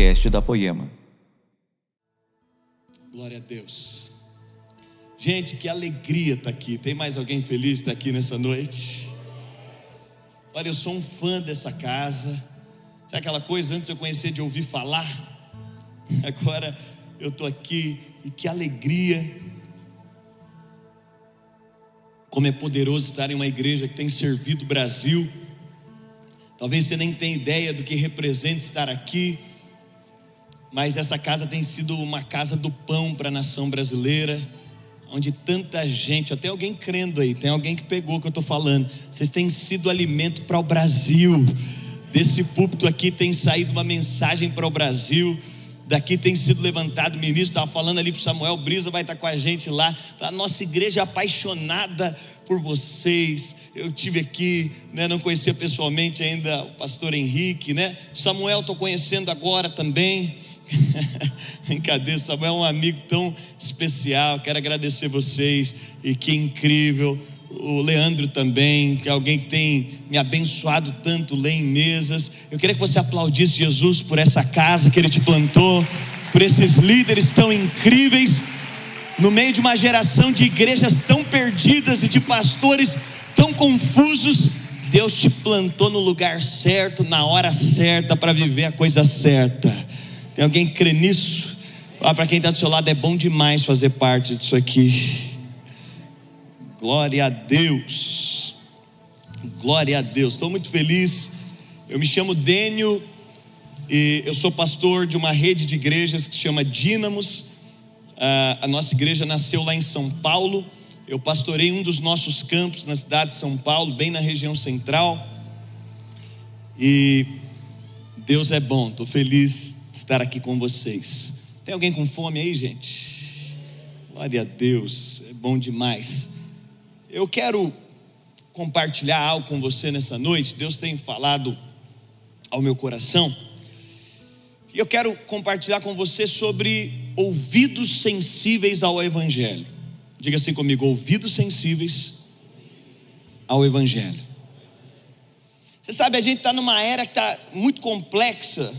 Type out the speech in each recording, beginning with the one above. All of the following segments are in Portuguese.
podcast da Poema. Glória a Deus. Gente, que alegria estar aqui. Tem mais alguém feliz de estar aqui nessa noite? Olha, eu sou um fã dessa casa. Sabe aquela coisa antes eu conhecer de ouvir falar? Agora eu estou aqui e que alegria. Como é poderoso estar em uma igreja que tem servido o Brasil. Talvez você nem tenha ideia do que representa estar aqui, mas essa casa tem sido uma casa do pão para a nação brasileira, onde tanta gente, até alguém crendo aí, tem alguém que pegou o que eu estou falando. Vocês têm sido alimento para o Brasil. Desse púlpito aqui tem saído uma mensagem para o Brasil daqui tem sido levantado, o ministro estava falando ali para Samuel Brisa, vai estar com a gente lá. A nossa igreja é apaixonada por vocês. Eu tive aqui, né, não conhecia pessoalmente ainda o pastor Henrique, né? Samuel estou conhecendo agora também. Brincadeira, Samuel é um amigo tão especial. Quero agradecer vocês e que incrível o Leandro também, que é alguém que tem me abençoado tanto, lê em mesas. Eu queria que você aplaudisse Jesus por essa casa que ele te plantou, por esses líderes tão incríveis, no meio de uma geração de igrejas tão perdidas e de pastores tão confusos. Deus te plantou no lugar certo, na hora certa, para viver a coisa certa. Tem alguém que crê nisso? Fala para quem está do seu lado, é bom demais fazer parte disso aqui. Glória a Deus. Glória a Deus. Estou muito feliz. Eu me chamo Dênio e eu sou pastor de uma rede de igrejas que se chama Dínamos. A nossa igreja nasceu lá em São Paulo. Eu pastorei um dos nossos campos na cidade de São Paulo, bem na região central. E Deus é bom. Estou feliz estar aqui com vocês. Tem alguém com fome aí, gente? Glória a Deus. É bom demais. Eu quero compartilhar algo com você nessa noite. Deus tem falado ao meu coração. E eu quero compartilhar com você sobre ouvidos sensíveis ao Evangelho. Diga assim comigo: ouvidos sensíveis ao Evangelho. Você sabe, a gente está numa era que está muito complexa,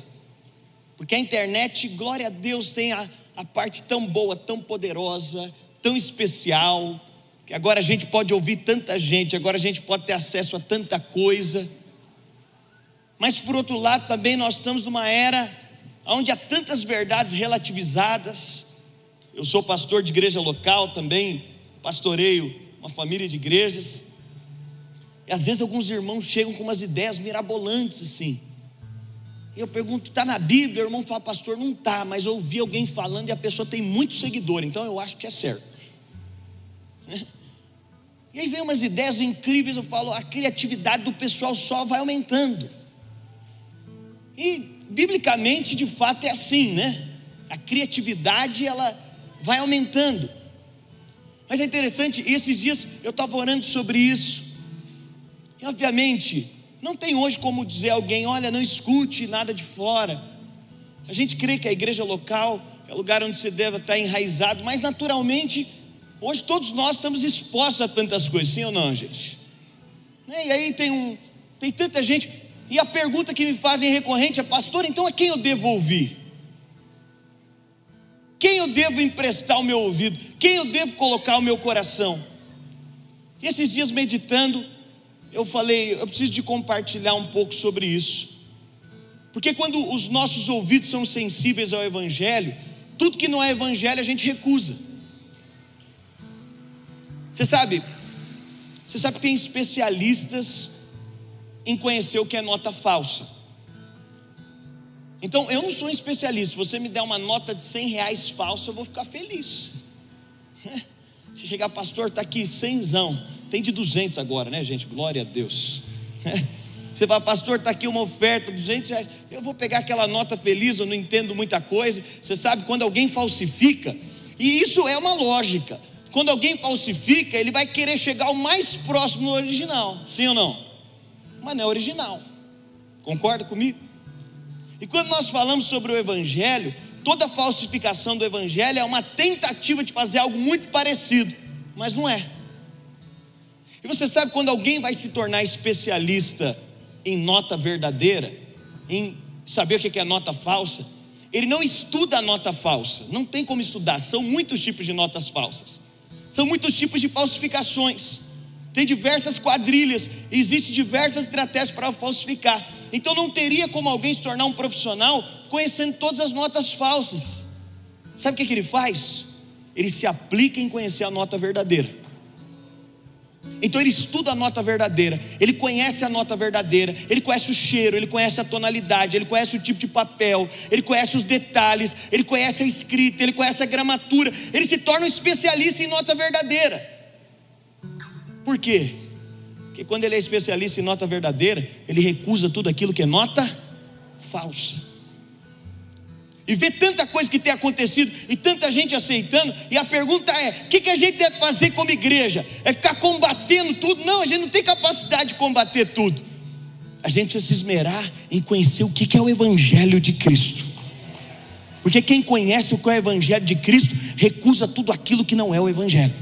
porque a internet, glória a Deus, tem a, a parte tão boa, tão poderosa, tão especial que agora a gente pode ouvir tanta gente, agora a gente pode ter acesso a tanta coisa. Mas por outro lado, também nós estamos numa era onde há tantas verdades relativizadas. Eu sou pastor de igreja local também, pastoreio uma família de igrejas. E às vezes alguns irmãos chegam com umas ideias mirabolantes assim. Eu pergunto, está na Bíblia? O irmão fala, pastor, não está, mas eu ouvi alguém falando e a pessoa tem muito seguidor, então eu acho que é certo. E aí vem umas ideias incríveis, eu falo, a criatividade do pessoal só vai aumentando. E biblicamente, de fato, é assim, né? A criatividade ela vai aumentando. Mas é interessante, esses dias eu estava orando sobre isso. E obviamente, não tem hoje como dizer a alguém, olha, não escute nada de fora. A gente crê que a igreja local é o lugar onde você deve estar enraizado, mas naturalmente Hoje todos nós estamos expostos a tantas coisas, sim ou não, gente? Né? E aí tem, um, tem tanta gente, e a pergunta que me fazem recorrente é: Pastor, então a quem eu devo ouvir? Quem eu devo emprestar o meu ouvido? Quem eu devo colocar o meu coração? E esses dias meditando, eu falei, eu preciso de compartilhar um pouco sobre isso. Porque quando os nossos ouvidos são sensíveis ao Evangelho, tudo que não é Evangelho a gente recusa. Você sabe, você sabe que tem especialistas em conhecer o que é nota falsa. Então, eu não sou um especialista. Se você me der uma nota de 100 reais falsa, eu vou ficar feliz. Se chegar, pastor, está aqui, cenzão. Tem de 200 agora, né, gente? Glória a Deus. Você fala, pastor, está aqui uma oferta, 200 reais. Eu vou pegar aquela nota feliz, eu não entendo muita coisa. Você sabe, quando alguém falsifica, e isso é uma lógica. Quando alguém falsifica, ele vai querer chegar o mais próximo do original, sim ou não? Mas não é original. Concorda comigo? E quando nós falamos sobre o Evangelho, toda falsificação do Evangelho é uma tentativa de fazer algo muito parecido, mas não é. E você sabe quando alguém vai se tornar especialista em nota verdadeira, em saber o que é nota falsa, ele não estuda a nota falsa. Não tem como estudar. São muitos tipos de notas falsas. São muitos tipos de falsificações. Tem diversas quadrilhas, existem diversas estratégias para falsificar. Então não teria como alguém se tornar um profissional conhecendo todas as notas falsas. Sabe o que, que ele faz? Ele se aplica em conhecer a nota verdadeira. Então ele estuda a nota verdadeira, ele conhece a nota verdadeira, ele conhece o cheiro, ele conhece a tonalidade, ele conhece o tipo de papel, ele conhece os detalhes, ele conhece a escrita, ele conhece a gramatura, ele se torna um especialista em nota verdadeira. Por quê? Porque quando ele é especialista em nota verdadeira, ele recusa tudo aquilo que é nota falsa e ver tanta coisa que tem acontecido e tanta gente aceitando, e a pergunta é: o que, que a gente deve fazer como igreja? É ficar combatendo tudo? Não, a gente não tem capacidade de combater tudo. A gente precisa se esmerar em conhecer o que, que é o Evangelho de Cristo. Porque quem conhece o que é o Evangelho de Cristo recusa tudo aquilo que não é o Evangelho.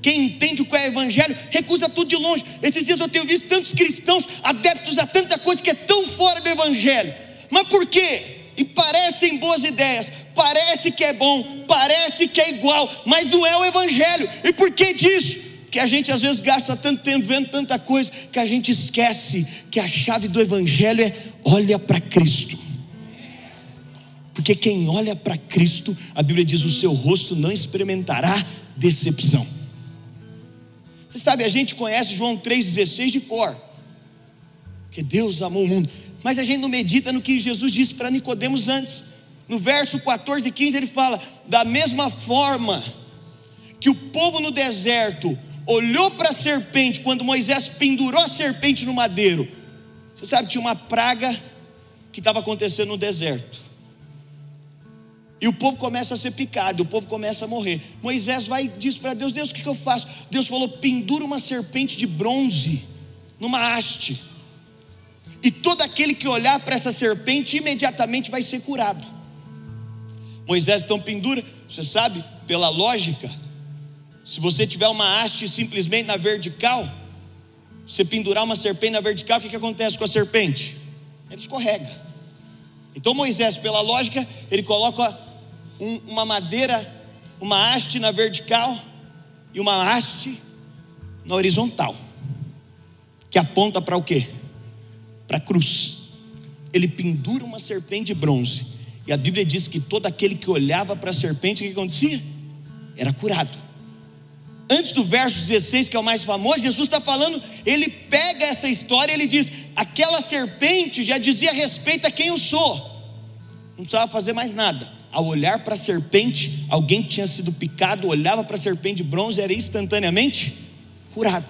Quem entende o que é o Evangelho recusa tudo de longe. Esses dias eu tenho visto tantos cristãos adeptos a tanta coisa que é tão fora do Evangelho. Mas por quê? E parecem boas ideias, parece que é bom, parece que é igual, mas não é o Evangelho. E por que disso? Que a gente às vezes gasta tanto tempo vendo tanta coisa que a gente esquece que a chave do Evangelho é olha para Cristo. Porque quem olha para Cristo, a Bíblia diz: o seu rosto não experimentará decepção. Você sabe, a gente conhece João 3,16 de cor. Que Deus amou o mundo mas a gente não medita no que Jesus disse para Nicodemos antes. No verso 14 e 15 ele fala: da mesma forma que o povo no deserto olhou para a serpente quando Moisés pendurou a serpente no madeiro. Você sabe, tinha uma praga que estava acontecendo no deserto. E o povo começa a ser picado, o povo começa a morrer. Moisés vai e diz para Deus: Deus, o que, que eu faço? Deus falou: pendura uma serpente de bronze numa haste e todo aquele que olhar para essa serpente imediatamente vai ser curado. Moisés então pendura, você sabe, pela lógica, se você tiver uma haste simplesmente na vertical, você pendurar uma serpente na vertical, o que, que acontece com a serpente? Ele escorrega. Então Moisés, pela lógica, ele coloca um, uma madeira, uma haste na vertical e uma haste na horizontal, que aponta para o quê? Para a cruz. Ele pendura uma serpente de bronze. E a Bíblia diz que todo aquele que olhava para a serpente, o que acontecia? Era curado. Antes do verso 16, que é o mais famoso, Jesus está falando, ele pega essa história e ele diz: aquela serpente já dizia respeito a quem eu sou. Não precisava fazer mais nada. Ao olhar para a serpente, alguém que tinha sido picado, olhava para a serpente de bronze, era instantaneamente curado.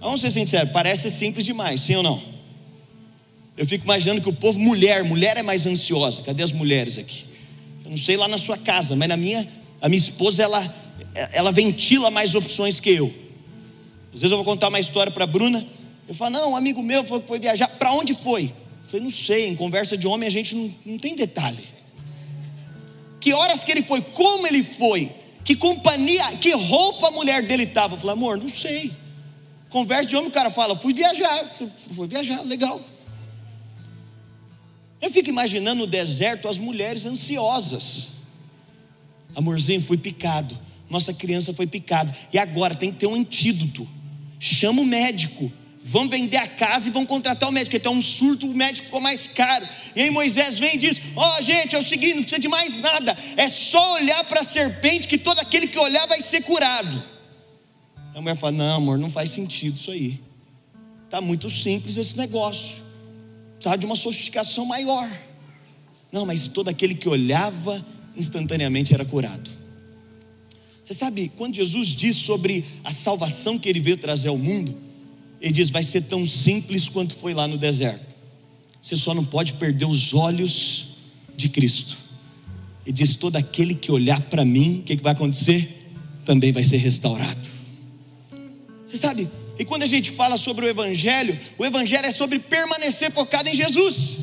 Vamos ser sinceros, parece simples demais, sim ou não? Eu fico imaginando que o povo, mulher, mulher é mais ansiosa. Cadê as mulheres aqui? Eu não sei lá na sua casa, mas na minha, a minha esposa, ela, ela ventila mais opções que eu. Às vezes eu vou contar uma história para a Bruna. Eu falo, não, um amigo meu foi, foi viajar. Para onde foi? Eu falei, não sei. Em conversa de homem a gente não, não tem detalhe. Que horas que ele foi? Como ele foi? Que companhia, que roupa a mulher dele estava? Eu falei, amor, não sei. Conversa de homem, o cara fala, fui viajar. Fui viajar, legal. Eu fico imaginando no deserto as mulheres ansiosas. Amorzinho, fui picado. Nossa criança foi picada. E agora tem que ter um antídoto. Chama o médico. Vão vender a casa e vão contratar o médico, porque tem um surto, o médico ficou mais caro. E aí Moisés vem e diz: Ó, oh, gente, é o seguinte, não precisa de mais nada, é só olhar para a serpente, que todo aquele que olhar vai ser curado. A mulher fala: Não, amor, não faz sentido isso aí. Está muito simples esse negócio precisava de uma sofisticação maior. Não, mas todo aquele que olhava instantaneamente era curado. Você sabe, quando Jesus diz sobre a salvação que ele veio trazer ao mundo, ele diz: vai ser tão simples quanto foi lá no deserto. Você só não pode perder os olhos de Cristo. E diz: todo aquele que olhar para mim, o que, que vai acontecer? Também vai ser restaurado. Você sabe, e quando a gente fala sobre o Evangelho, o Evangelho é sobre permanecer focado em Jesus.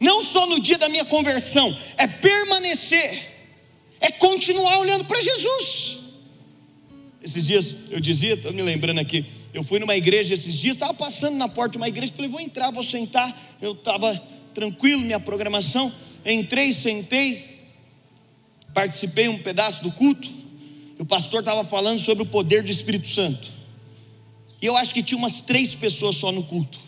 Não só no dia da minha conversão, é permanecer, é continuar olhando para Jesus. Esses dias eu dizia, estou me lembrando aqui, eu fui numa igreja esses dias, estava passando na porta de uma igreja, falei, vou entrar, vou sentar. Eu estava tranquilo, minha programação. Entrei, sentei, participei um pedaço do culto. E o pastor estava falando sobre o poder do Espírito Santo. E eu acho que tinha umas três pessoas só no culto.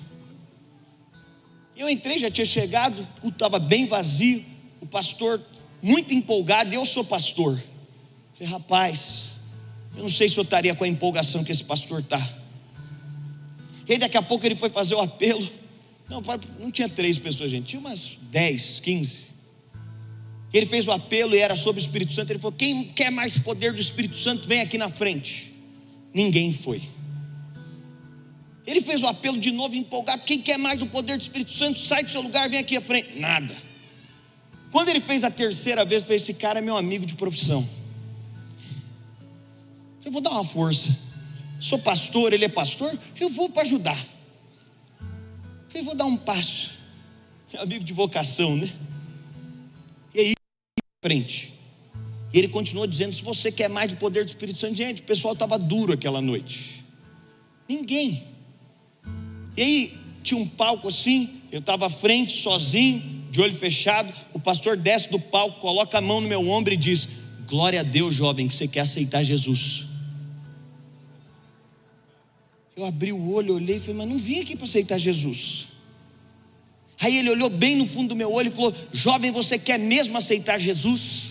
Eu entrei, já tinha chegado, o culto estava bem vazio. O pastor muito empolgado, eu sou pastor. Falei, rapaz, eu não sei se eu estaria com a empolgação que esse pastor está. E aí daqui a pouco ele foi fazer o apelo. Não, não tinha três pessoas, gente, tinha umas dez, quinze. Ele fez o apelo e era sobre o Espírito Santo. Ele falou: Quem quer mais poder do Espírito Santo, vem aqui na frente. Ninguém foi. Ele fez o apelo de novo, empolgado. Quem quer mais o poder do Espírito Santo, sai do seu lugar, vem aqui à frente. Nada. Quando ele fez a terceira vez, foi esse cara é meu amigo de profissão. Eu vou dar uma força. Sou pastor, ele é pastor, eu vou para ajudar. Eu vou dar um passo. Meu amigo de vocação, né? E aí, frente. E ele continuou dizendo: se você quer mais o poder do Espírito Santo, gente, o pessoal estava duro aquela noite. Ninguém. E aí, tinha um palco assim, eu estava à frente, sozinho de olho fechado, o pastor desce do palco, coloca a mão no meu ombro e diz: Glória a Deus, jovem, que você quer aceitar Jesus. Eu abri o olho, olhei e falei, mas não vim aqui para aceitar Jesus. Aí ele olhou bem no fundo do meu olho e falou: Jovem, você quer mesmo aceitar Jesus?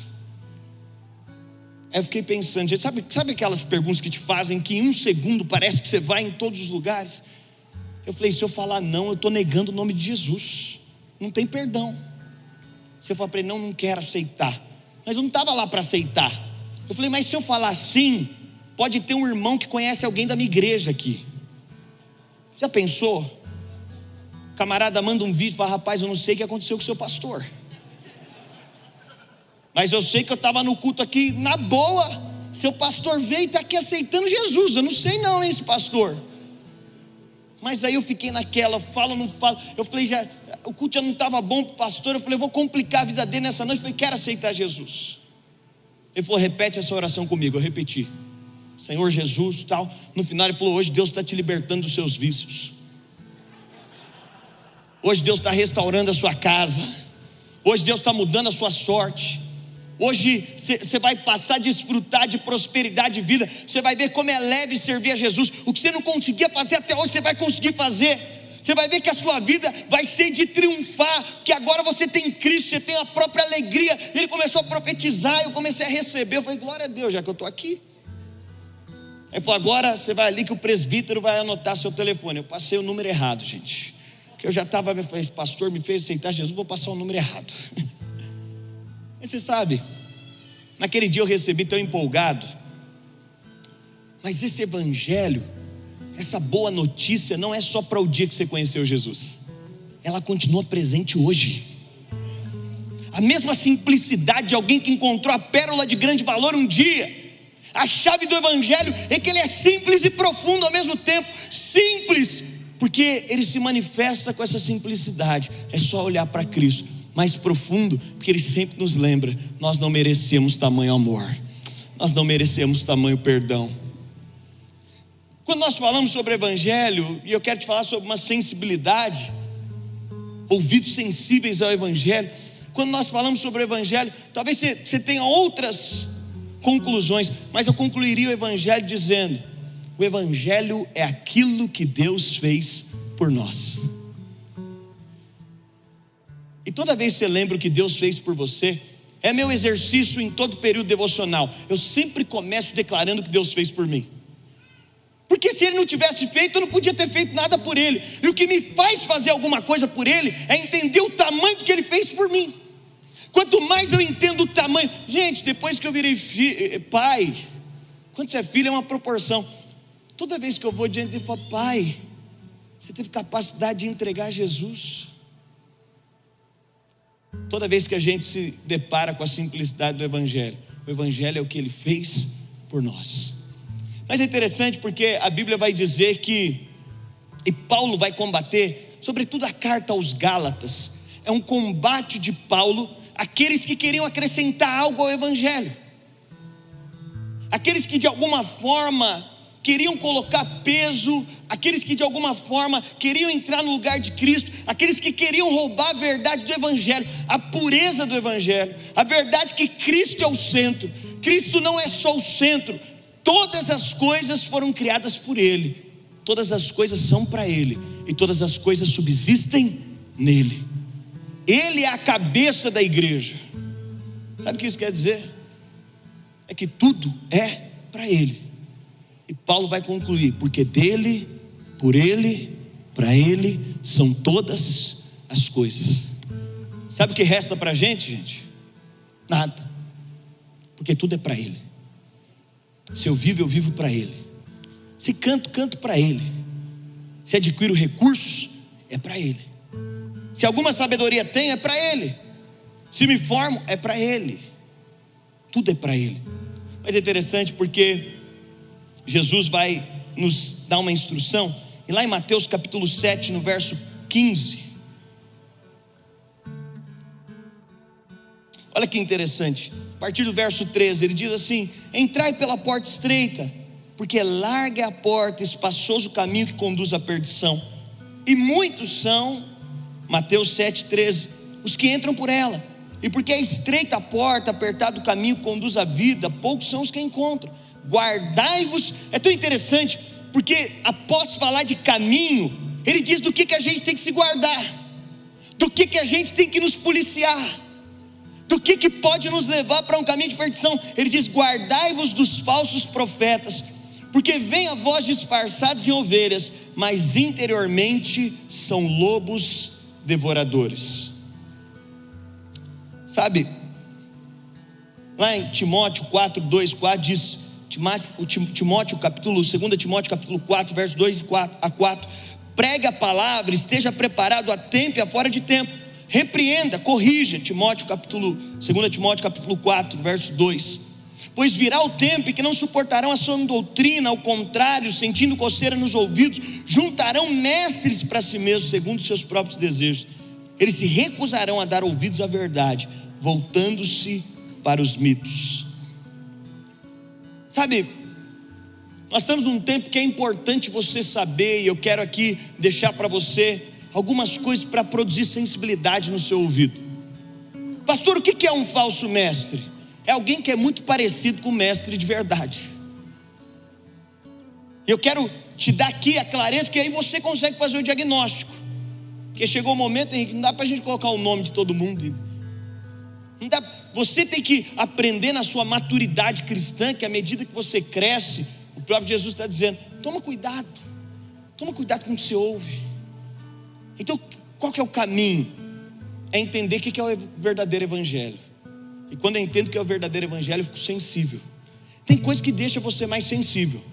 Aí eu fiquei pensando, sabe, sabe aquelas perguntas que te fazem que em um segundo parece que você vai em todos os lugares? Eu falei: se eu falar não, eu estou negando o nome de Jesus não tem perdão. Você fala para ele, não, não quero aceitar. Mas eu não estava lá para aceitar. Eu falei, mas se eu falar sim, pode ter um irmão que conhece alguém da minha igreja aqui. Já pensou? Camarada manda um vídeo e fala, rapaz, eu não sei o que aconteceu com o seu pastor. Mas eu sei que eu estava no culto aqui na boa. Seu pastor veio e está aqui aceitando Jesus. Eu não sei não, hein, esse pastor. Mas aí eu fiquei naquela, falo, não falo. Eu falei, já, o culto já não estava bom para o pastor. Eu falei, eu vou complicar a vida dele nessa noite. Eu falei, quero aceitar Jesus. Ele falou, repete essa oração comigo. Eu repeti. Senhor Jesus, tal. No final ele falou, hoje Deus está te libertando dos seus vícios. Hoje Deus está restaurando a sua casa. Hoje Deus está mudando a sua sorte. Hoje você vai passar a desfrutar de prosperidade de vida. Você vai ver como é leve servir a Jesus. O que você não conseguia fazer até hoje, você vai conseguir fazer. Você vai ver que a sua vida vai ser de triunfar, porque agora você tem Cristo, você tem a própria alegria. Ele começou a profetizar, eu comecei a receber. Eu falei, glória a Deus, já que eu estou aqui. Ele falou, agora você vai ali que o presbítero vai anotar seu telefone. Eu passei o número errado, gente. Que eu já estava, pastor me fez aceitar Jesus, vou passar o número errado. Mas você sabe, naquele dia eu recebi tão empolgado, mas esse evangelho, essa boa notícia não é só para o dia que você conheceu Jesus, ela continua presente hoje. A mesma simplicidade de alguém que encontrou a pérola de grande valor um dia. A chave do Evangelho é que ele é simples e profundo ao mesmo tempo. Simples, porque ele se manifesta com essa simplicidade. É só olhar para Cristo mais profundo, porque Ele sempre nos lembra: nós não merecemos tamanho amor, nós não merecemos tamanho perdão. Quando nós falamos sobre Evangelho, e eu quero te falar sobre uma sensibilidade, ouvidos sensíveis ao Evangelho, quando nós falamos sobre o Evangelho, talvez você, você tenha outras conclusões, mas eu concluiria o Evangelho dizendo: o Evangelho é aquilo que Deus fez por nós. E toda vez que você lembra o que Deus fez por você, é meu exercício em todo período devocional. Eu sempre começo declarando o que Deus fez por mim. Porque se ele não tivesse feito, eu não podia ter feito nada por ele. E o que me faz fazer alguma coisa por ele é entender o tamanho do que ele fez por mim. Quanto mais eu entendo o tamanho, gente, depois que eu virei eh, pai, quando você é filho é uma proporção. Toda vez que eu vou diante dele, eu falo, pai, você teve capacidade de entregar Jesus. Toda vez que a gente se depara com a simplicidade do Evangelho, o Evangelho é o que ele fez por nós. Mas é interessante porque a Bíblia vai dizer que, e Paulo vai combater, sobretudo a carta aos Gálatas, é um combate de Paulo aqueles que queriam acrescentar algo ao Evangelho, aqueles que de alguma forma queriam colocar peso, aqueles que de alguma forma queriam entrar no lugar de Cristo, aqueles que queriam roubar a verdade do Evangelho, a pureza do Evangelho, a verdade que Cristo é o centro. Cristo não é só o centro, todas as coisas foram criadas por Ele, todas as coisas são para Ele e todas as coisas subsistem nele. Ele é a cabeça da igreja. Sabe o que isso quer dizer? É que tudo é para Ele. E Paulo vai concluir: porque dele, por ele, para ele são todas as coisas. Sabe o que resta para a gente, gente? Nada, porque tudo é para ele. Se eu vivo, eu vivo para ele. Se canto, canto para ele. Se adquiro recursos, é para ele. Se alguma sabedoria tem, é para ele. Se me formo, é para ele. Tudo é para ele. Mas é interessante porque Jesus vai nos dar uma instrução, e lá em Mateus capítulo 7, no verso 15. Olha que interessante, a partir do verso 13, ele diz assim: Entrai pela porta estreita, porque larga é a porta, espaçoso o caminho que conduz à perdição, e muitos são, Mateus 13, os que entram por ela, e porque é estreita a porta, apertado o caminho conduz à vida, poucos são os que encontram guardai-vos. É tão interessante, porque após falar de caminho, ele diz do que, que a gente tem que se guardar, do que, que a gente tem que nos policiar, do que, que pode nos levar para um caminho de perdição. Ele diz: guardai-vos dos falsos profetas, porque vem a voz disfarçados em ovelhas, mas interiormente são lobos devoradores. Sabe, lá em Timóteo 4, 2, 4 diz: Timóteo, capítulo, 2 Timóteo, capítulo 4, versos 2 a 4. Pregue a palavra, esteja preparado a tempo e a fora de tempo. Repreenda, corrija, Timóteo, capítulo, 2 Timóteo, capítulo 4, verso 2. Pois virá o tempo em que não suportarão a sua doutrina, ao contrário, sentindo coceira nos ouvidos, juntarão mestres para si mesmos, segundo seus próprios desejos. Eles se recusarão a dar ouvidos à verdade, voltando-se para os mitos. Sabe, nós estamos num tempo que é importante você saber, e eu quero aqui deixar para você algumas coisas para produzir sensibilidade no seu ouvido. Pastor, o que é um falso mestre? É alguém que é muito parecido com o mestre de verdade. Eu quero te dar aqui a clareza, que aí você consegue fazer o diagnóstico. Porque chegou o momento, Henrique, não dá para a gente colocar o nome de todo mundo. Você tem que aprender na sua maturidade cristã, que à medida que você cresce, o próprio Jesus está dizendo: toma cuidado, toma cuidado com o que você ouve. Então, qual que é o caminho? É entender o que é o verdadeiro evangelho. E quando eu entendo que é o verdadeiro evangelho, eu fico sensível. Tem coisa que deixa você mais sensível.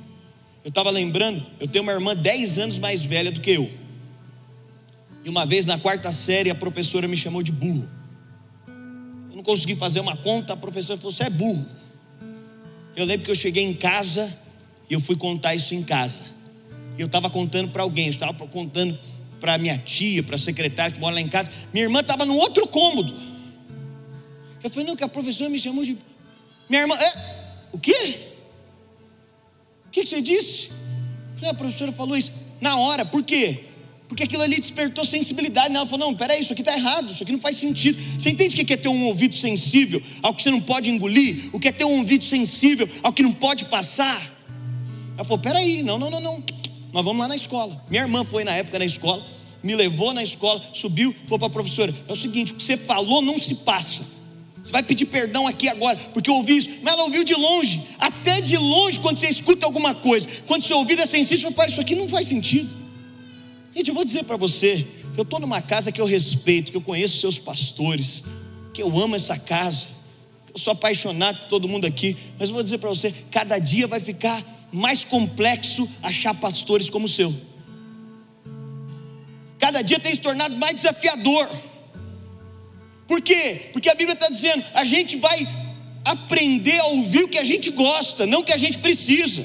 Eu estava lembrando, eu tenho uma irmã 10 anos mais velha do que eu. E uma vez na quarta série a professora me chamou de burro eu não consegui fazer uma conta, a professora falou: Você é burro. Eu lembro que eu cheguei em casa e eu fui contar isso em casa. Eu estava contando para alguém, eu estava contando para minha tia, para a secretária que mora lá em casa. Minha irmã estava no outro cômodo. Eu falei: Não, que a professora me chamou de. Minha irmã, é? O quê? O que você disse? Falei, a professora falou isso. Na hora, por quê? Porque aquilo ali despertou sensibilidade. Ela falou: não, peraí, isso aqui está errado, isso aqui não faz sentido. Você entende o que é ter um ouvido sensível ao que você não pode engolir? O que é ter um ouvido sensível ao que não pode passar? Ela falou: peraí, não, não, não, não. Nós vamos lá na escola. Minha irmã foi na época na escola, me levou na escola, subiu, falou para a professora: é o seguinte, o que você falou não se passa. Você vai pedir perdão aqui agora, porque eu ouvi isso, mas ela ouviu de longe, até de longe, quando você escuta alguma coisa, quando seu ouvido é sensível, você fala, isso aqui não faz sentido. Gente, eu vou dizer para você, eu estou numa casa que eu respeito, que eu conheço seus pastores, que eu amo essa casa, eu sou apaixonado por todo mundo aqui, mas eu vou dizer para você, cada dia vai ficar mais complexo achar pastores como o seu. Cada dia tem se tornado mais desafiador. Por quê? Porque a Bíblia está dizendo, a gente vai aprender a ouvir o que a gente gosta, não o que a gente precisa.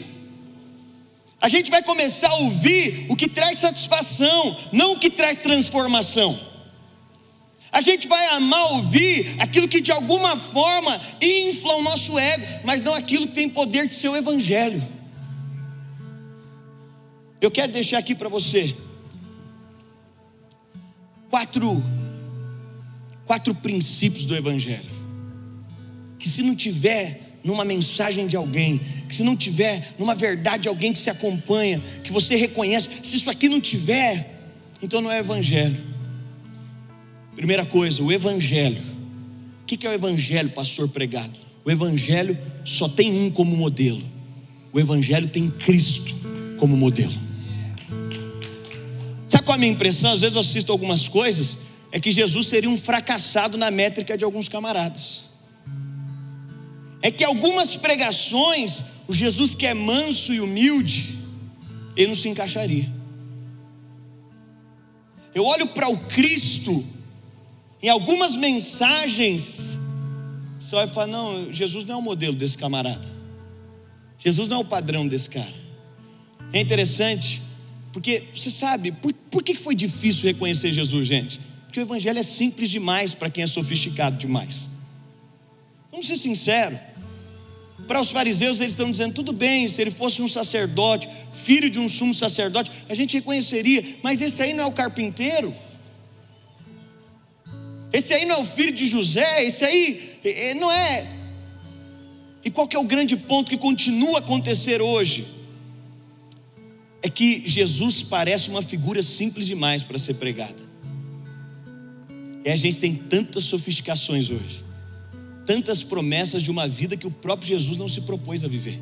A gente vai começar a ouvir o que traz satisfação, não o que traz transformação. A gente vai amar ouvir aquilo que de alguma forma infla o nosso ego, mas não aquilo que tem poder de ser o Evangelho. Eu quero deixar aqui para você quatro, quatro princípios do Evangelho. Que se não tiver numa mensagem de alguém, que se não tiver numa verdade de alguém que se acompanha, que você reconhece, se isso aqui não tiver, então não é Evangelho. Primeira coisa, o Evangelho. O que é o Evangelho, pastor pregado? O Evangelho só tem um como modelo. O Evangelho tem Cristo como modelo. Sabe qual é a minha impressão? Às vezes eu assisto algumas coisas, é que Jesus seria um fracassado na métrica de alguns camaradas. É que algumas pregações, o Jesus que é manso e humilde, ele não se encaixaria. Eu olho para o Cristo, em algumas mensagens, você vai falar: não, Jesus não é o modelo desse camarada, Jesus não é o padrão desse cara. É interessante, porque você sabe, por, por que foi difícil reconhecer Jesus, gente? Porque o Evangelho é simples demais para quem é sofisticado demais. Vamos ser sinceros. Para os fariseus, eles estão dizendo: tudo bem, se ele fosse um sacerdote, filho de um sumo sacerdote, a gente reconheceria, mas esse aí não é o carpinteiro. Esse aí não é o filho de José, esse aí não é. E qual é o grande ponto que continua a acontecer hoje? é que Jesus parece uma figura simples demais para ser pregada. E a gente tem tantas sofisticações hoje, tantas promessas de uma vida que o próprio Jesus não se propôs a viver.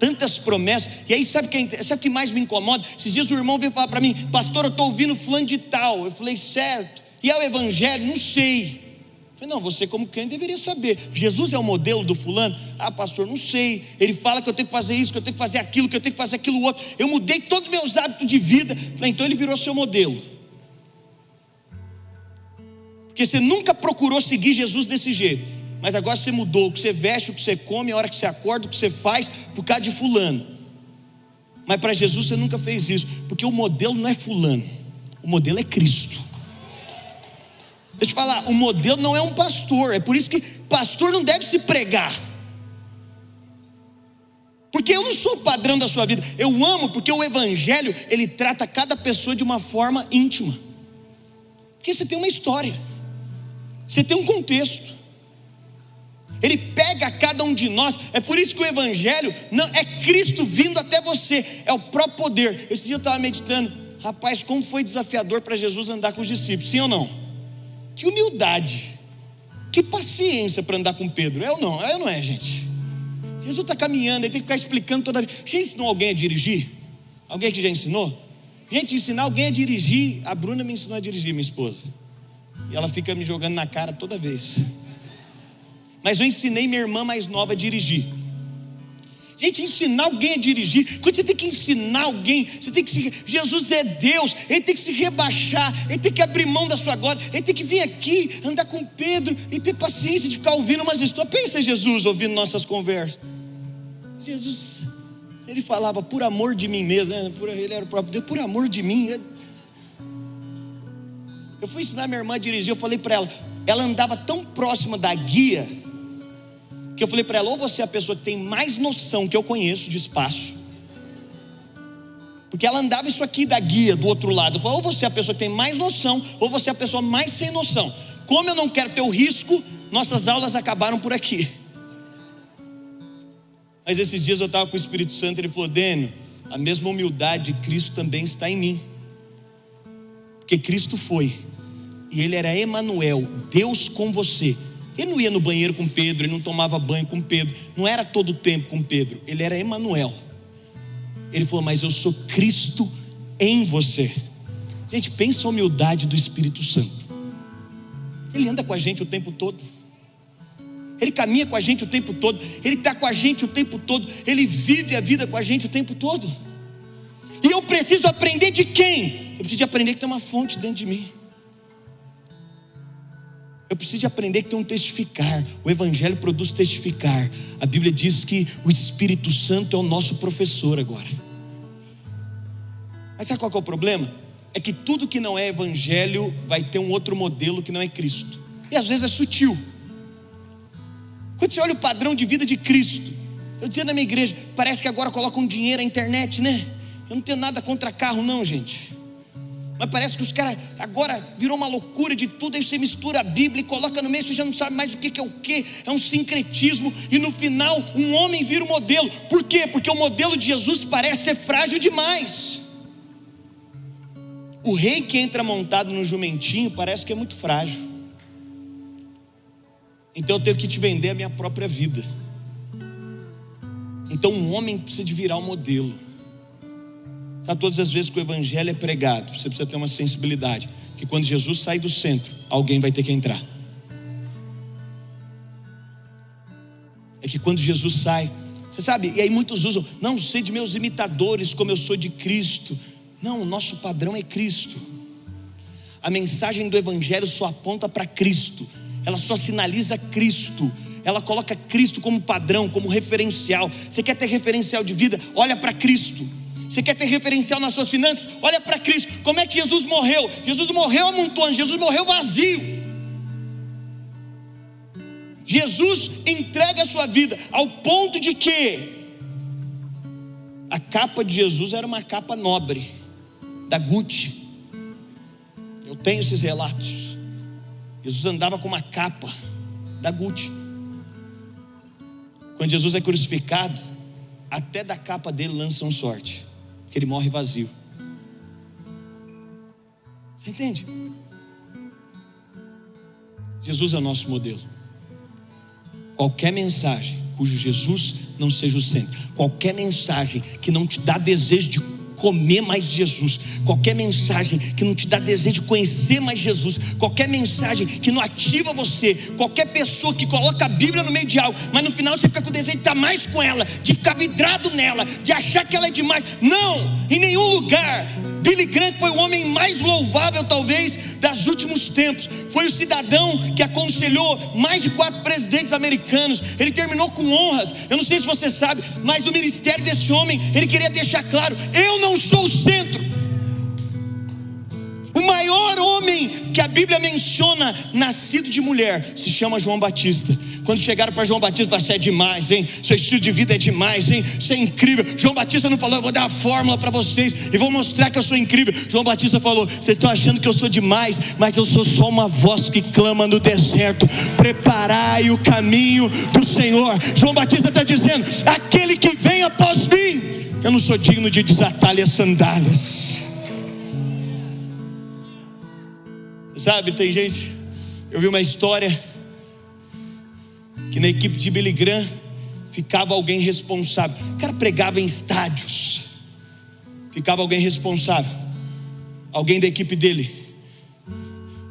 Tantas promessas, e aí sabe o que, que mais me incomoda? Esses dias o irmão veio falar para mim, pastor, eu estou ouvindo fulano de tal. Eu falei, certo, e é o evangelho? Não sei. Falei, não, você como crente deveria saber. Jesus é o modelo do fulano? Ah, pastor, não sei. Ele fala que eu tenho que fazer isso, que eu tenho que fazer aquilo, que eu tenho que fazer aquilo outro. Eu mudei todos os meus hábitos de vida. Falei, então ele virou seu modelo. Porque você nunca procurou seguir Jesus desse jeito. Mas agora você mudou o que você veste, o que você come, a hora que você acorda, o que você faz, por causa de fulano. Mas para Jesus você nunca fez isso. Porque o modelo não é fulano. O modelo é Cristo. Deixa eu te falar, o modelo não é um pastor, é por isso que pastor não deve se pregar. Porque eu não sou o padrão da sua vida. Eu amo porque o evangelho, ele trata cada pessoa de uma forma íntima. Porque você tem uma história. Você tem um contexto. Ele pega cada um de nós. É por isso que o Evangelho não é Cristo vindo até você, é o próprio poder. Esse dia eu estava meditando, rapaz, como foi desafiador para Jesus andar com os discípulos, sim ou não? Que humildade. Que paciência para andar com Pedro. É ou não? É ou não é, gente? Jesus está caminhando, ele tem que ficar explicando toda vez. Já ensinou alguém a dirigir? Alguém que já ensinou? Gente, ensinar alguém a dirigir. A Bruna me ensinou a dirigir, minha esposa. E ela fica me jogando na cara toda vez. Mas eu ensinei minha irmã mais nova a dirigir. Gente, ensinar alguém a dirigir, quando você tem que ensinar alguém, você tem que se. Jesus é Deus, ele tem que se rebaixar, ele tem que abrir mão da sua glória, ele tem que vir aqui, andar com Pedro e ter paciência de ficar ouvindo umas histórias. Pensa Jesus ouvindo nossas conversas. Jesus, ele falava por amor de mim mesmo, né? ele era o próprio Deus, por amor de mim. Eu fui ensinar minha irmã a dirigir, eu falei para ela, ela andava tão próxima da guia que eu falei para ela: ou você é a pessoa que tem mais noção que eu conheço de espaço, porque ela andava isso aqui da guia do outro lado. Eu falei, ou você é a pessoa que tem mais noção, ou você é a pessoa mais sem noção. Como eu não quero ter o risco, nossas aulas acabaram por aqui. Mas esses dias eu estava com o Espírito Santo, ele falou: Dênio, a mesma humildade de Cristo também está em mim. Porque Cristo foi, e ele era Emanuel, Deus com você. Ele não ia no banheiro com Pedro, ele não tomava banho com Pedro, não era todo o tempo com Pedro, ele era Emanuel. Ele falou: "Mas eu sou Cristo em você". Gente, pensa a humildade do Espírito Santo. Ele anda com a gente o tempo todo. Ele caminha com a gente o tempo todo, Ele está com a gente o tempo todo, Ele vive a vida com a gente o tempo todo. E eu preciso aprender de quem? Eu preciso aprender que tem uma fonte dentro de mim. Eu preciso de aprender que tem um testificar. O Evangelho produz testificar. A Bíblia diz que o Espírito Santo é o nosso professor agora. Mas sabe qual é o problema? É que tudo que não é Evangelho vai ter um outro modelo que não é Cristo. E às vezes é sutil. Quando você olha o padrão de vida de Cristo, Eu dizia na minha igreja, parece que agora colocam dinheiro na internet, né? Eu não tenho nada contra carro, não, gente. Mas parece que os caras agora virou uma loucura de tudo, aí você mistura a Bíblia e coloca no meio, você já não sabe mais o que é o que, é um sincretismo, e no final um homem vira o modelo. Por quê? Porque o modelo de Jesus parece ser frágil demais. O rei que entra montado no jumentinho parece que é muito frágil. Então eu tenho que te vender a minha própria vida. Então um homem precisa de virar o um modelo. Sabe, todas as vezes que o evangelho é pregado, você precisa ter uma sensibilidade. Que quando Jesus sai do centro, alguém vai ter que entrar. É que quando Jesus sai, você sabe, e aí muitos usam, não sei de meus imitadores como eu sou de Cristo. Não, o nosso padrão é Cristo. A mensagem do Evangelho só aponta para Cristo, ela só sinaliza Cristo, ela coloca Cristo como padrão, como referencial. Você quer ter referencial de vida? Olha para Cristo. Você quer ter referencial nas suas finanças? Olha para Cristo. Como é que Jesus morreu? Jesus morreu amontoando, Jesus morreu vazio. Jesus entrega a sua vida ao ponto de que a capa de Jesus era uma capa nobre, da Gucci. Eu tenho esses relatos. Jesus andava com uma capa da Gucci. Quando Jesus é crucificado, até da capa dele lançam sorte que ele morre vazio. Você entende? Jesus é o nosso modelo. Qualquer mensagem cujo Jesus não seja o centro, qualquer mensagem que não te dá desejo de comer mais Jesus, qualquer mensagem que não te dá desejo de conhecer mais Jesus, qualquer mensagem que não ativa você, qualquer pessoa que coloca a Bíblia no meio de algo, mas no final você fica com o desejo de estar mais com ela, de ficar vidrado nela, de achar que ela é demais. Não, em nenhum lugar. Billy Graham foi o homem mais louvável, talvez, dos últimos tempos. Foi o cidadão que aconselhou mais de quatro presidentes americanos. Ele terminou com honras. Eu não sei se você sabe, mas o ministério desse homem, ele queria deixar claro: eu não sou o centro. O maior homem que a Bíblia menciona, nascido de mulher, se chama João Batista. Quando chegaram para João Batista, Você é demais, hein? Seu estilo de vida é demais, hein? Você é incrível. João Batista não falou: Eu vou dar a fórmula para vocês e vou mostrar que eu sou incrível. João Batista falou: Vocês estão achando que eu sou demais, mas eu sou só uma voz que clama no deserto. Preparai o caminho do Senhor. João Batista está dizendo: Aquele que vem após mim, eu não sou digno de desatar-lhe as sandálias. Sabe, tem gente. Eu vi uma história que na equipe de Billy Graham ficava alguém responsável. O cara pregava em estádios. Ficava alguém responsável. Alguém da equipe dele.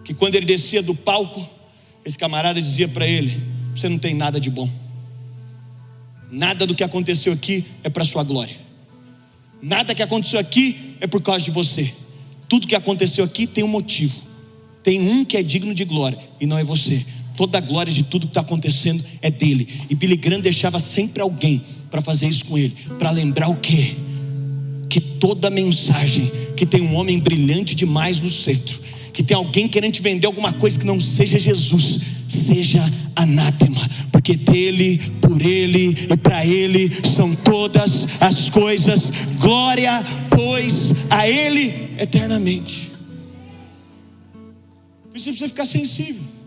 Que quando ele descia do palco, esse camarada dizia para ele: Você não tem nada de bom. Nada do que aconteceu aqui é para sua glória. Nada que aconteceu aqui é por causa de você. Tudo que aconteceu aqui tem um motivo. Tem um que é digno de glória e não é você. Toda a glória de tudo que está acontecendo é dele. E Billy Graham deixava sempre alguém para fazer isso com ele, para lembrar o quê? Que toda mensagem que tem um homem brilhante demais no centro, que tem alguém querendo te vender alguma coisa que não seja Jesus, seja anátema, porque dele, por ele e para ele são todas as coisas. Glória, pois, a ele eternamente. Precisa ficar sensível.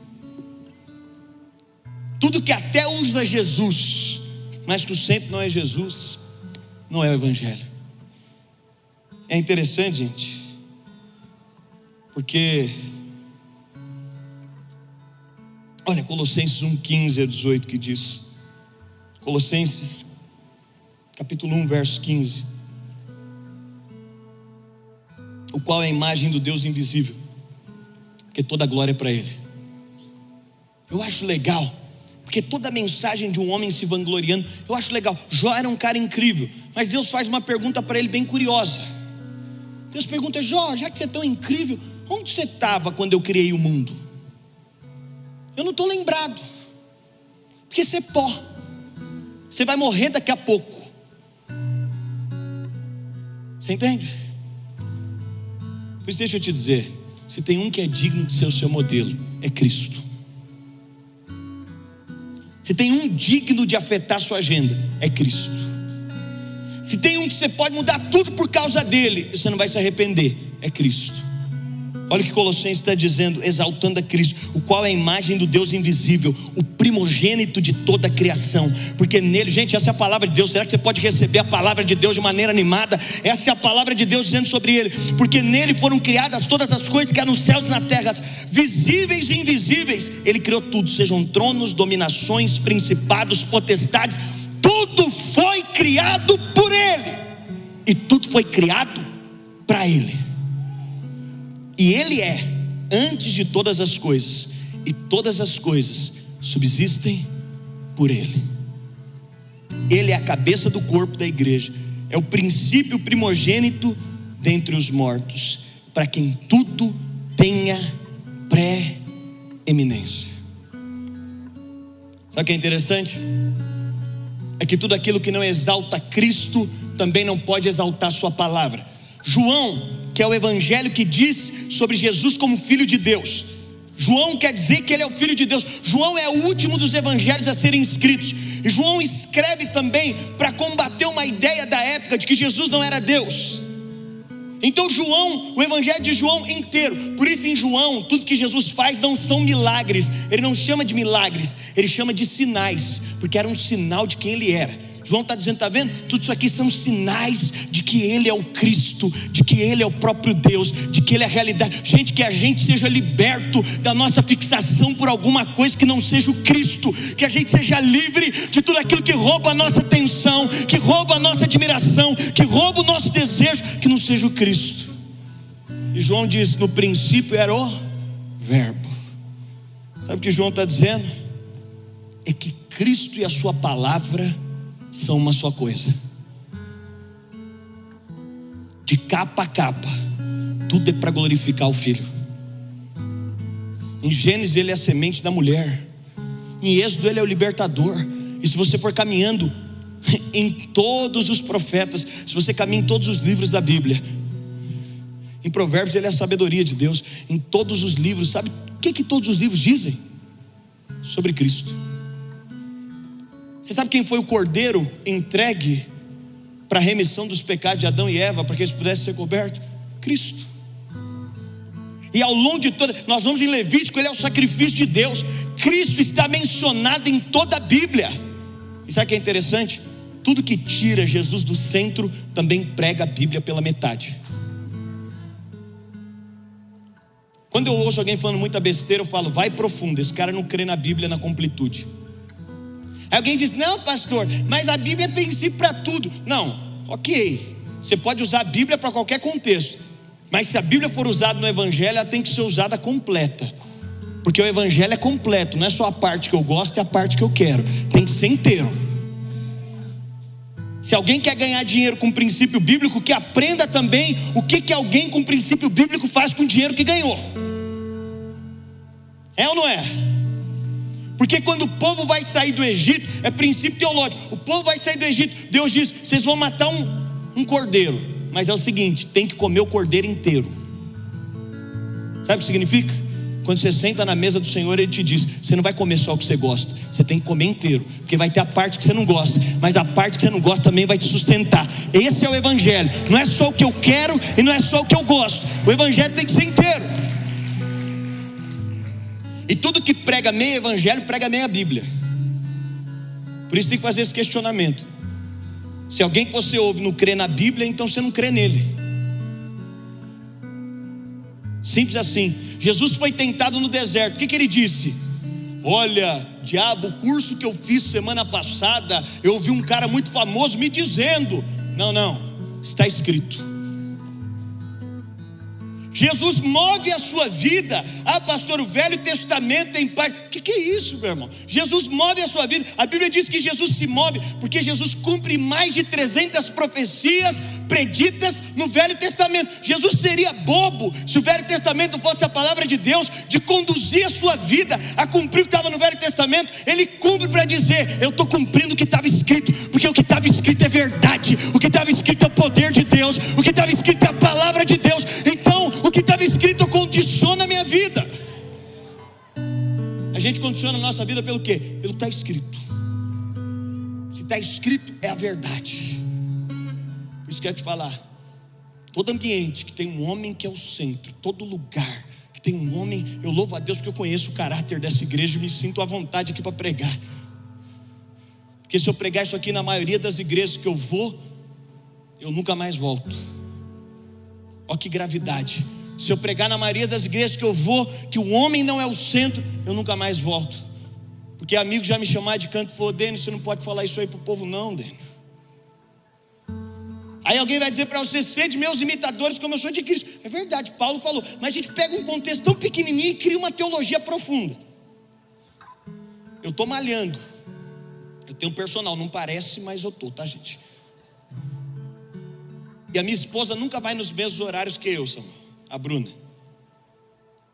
Tudo que até usa Jesus, mas que centro não é Jesus, não é o Evangelho. É interessante, gente, porque, olha, Colossenses 1, 15 a 18 que diz, Colossenses capítulo 1, verso 15, o qual é a imagem do Deus invisível, que toda a glória é para Ele. Eu acho legal porque toda mensagem de um homem se vangloriando, eu acho legal. Jó era um cara incrível, mas Deus faz uma pergunta para ele bem curiosa. Deus pergunta: Jó, já que você é tão incrível, onde você estava quando eu criei o mundo? Eu não estou lembrado, porque você é pó, você vai morrer daqui a pouco. Você entende? Pois deixa eu te dizer: se tem um que é digno de ser o seu modelo, é Cristo. Se tem um digno de afetar sua agenda, é Cristo. Se tem um que você pode mudar tudo por causa dele, você não vai se arrepender, é Cristo. Olha o que Colossenses está dizendo, exaltando a Cristo, o qual é a imagem do Deus invisível, o primogênito de toda a criação, porque nele, gente, essa é a palavra de Deus. Será que você pode receber a palavra de Deus de maneira animada? Essa é a palavra de Deus dizendo sobre ele, porque nele foram criadas todas as coisas que há nos céus e na terra, visíveis e invisíveis. Ele criou tudo, sejam tronos, dominações, principados, potestades, tudo foi criado por ele, e tudo foi criado para ele. E Ele é antes de todas as coisas, e todas as coisas subsistem por Ele. Ele é a cabeça do corpo da igreja, é o princípio primogênito dentre os mortos, para quem tudo tenha pré-eminência. Sabe o que é interessante? É que tudo aquilo que não exalta Cristo também não pode exaltar Sua palavra. João que é o evangelho que diz sobre Jesus como filho de Deus. João quer dizer que ele é o filho de Deus. João é o último dos evangelhos a serem escritos. E João escreve também para combater uma ideia da época de que Jesus não era Deus. Então, João, o evangelho de João inteiro, por isso em João, tudo que Jesus faz não são milagres, ele não chama de milagres, ele chama de sinais, porque era um sinal de quem ele era. João está dizendo, está vendo? Tudo isso aqui são sinais de que Ele é o Cristo, de que Ele é o próprio Deus, de que Ele é a realidade. Gente, que a gente seja liberto da nossa fixação por alguma coisa que não seja o Cristo, que a gente seja livre de tudo aquilo que rouba a nossa atenção, que rouba a nossa admiração, que rouba o nosso desejo, que não seja o Cristo. E João diz: no princípio era o Verbo. Sabe o que João está dizendo? É que Cristo e a Sua palavra são uma só coisa. De capa a capa, tudo é para glorificar o Filho. Em Gênesis ele é a semente da mulher. Em Êxodo ele é o libertador. E se você for caminhando em todos os profetas, se você caminha em todos os livros da Bíblia, em Provérbios ele é a sabedoria de Deus. Em todos os livros, sabe o que, que todos os livros dizem? Sobre Cristo. Você sabe quem foi o cordeiro entregue para a remissão dos pecados de Adão e Eva, para que eles pudessem ser cobertos? Cristo. E ao longo de toda, nós vamos em Levítico, ele é o sacrifício de Deus. Cristo está mencionado em toda a Bíblia. E sabe o que é interessante? Tudo que tira Jesus do centro também prega a Bíblia pela metade. Quando eu ouço alguém falando muita besteira, eu falo, vai profundo, esse cara não crê na Bíblia na completude. Alguém diz: Não, pastor, mas a Bíblia é princípio para tudo. Não, ok. Você pode usar a Bíblia para qualquer contexto. Mas se a Bíblia for usada no Evangelho, ela tem que ser usada completa. Porque o Evangelho é completo, não é só a parte que eu gosto e a parte que eu quero. Tem que ser inteiro. Se alguém quer ganhar dinheiro com princípio bíblico, que aprenda também o que, que alguém com princípio bíblico faz com o dinheiro que ganhou. É ou não é? Porque quando o povo vai sair do Egito, é princípio teológico. O povo vai sair do Egito, Deus diz: vocês vão matar um, um cordeiro. Mas é o seguinte: tem que comer o cordeiro inteiro. Sabe o que significa? Quando você senta na mesa do Senhor, Ele te diz: você não vai comer só o que você gosta, você tem que comer inteiro, porque vai ter a parte que você não gosta, mas a parte que você não gosta também vai te sustentar. Esse é o Evangelho, não é só o que eu quero e não é só o que eu gosto, o Evangelho tem que ser inteiro. E tudo que prega meio evangelho, prega meia Bíblia. Por isso tem que fazer esse questionamento. Se alguém que você ouve não crê na Bíblia, então você não crê nele. Simples assim. Jesus foi tentado no deserto. O que, que ele disse? Olha, diabo, o curso que eu fiz semana passada, eu ouvi um cara muito famoso me dizendo. Não, não, está escrito. Jesus move a sua vida. Ah, pastor, o Velho Testamento tem parte. O que, que é isso, meu irmão? Jesus move a sua vida. A Bíblia diz que Jesus se move porque Jesus cumpre mais de 300 profecias preditas no Velho Testamento. Jesus seria bobo se o Velho Testamento fosse a palavra de Deus de conduzir a sua vida a cumprir o que estava no Velho Testamento. Ele cumpre para dizer: Eu estou cumprindo o que estava escrito, porque o que estava escrito é verdade, o que estava escrito é o poder de Deus, o que estava escrito é a palavra de Deus. Então, que estava escrito condiciona a minha vida. A gente condiciona a nossa vida pelo quê? Pelo está escrito. Se está escrito, é a verdade. Por isso quero te falar: todo ambiente que tem um homem que é o centro, todo lugar que tem um homem, eu louvo a Deus porque eu conheço o caráter dessa igreja e me sinto à vontade aqui para pregar. Porque se eu pregar isso aqui na maioria das igrejas que eu vou, eu nunca mais volto. Olha que gravidade. Se eu pregar na maioria das igrejas que eu vou, que o homem não é o centro, eu nunca mais volto. Porque amigo já me chamar de canto e falou: Dênio, você não pode falar isso aí para o povo, não, Dênio. Aí alguém vai dizer para você, sede meus imitadores, como eu sou de Cristo. É verdade, Paulo falou, mas a gente pega um contexto tão pequenininho e cria uma teologia profunda. Eu estou malhando, eu tenho personal, não parece, mas eu estou, tá, gente? E a minha esposa nunca vai nos mesmos horários que eu, Samuel, a Bruna.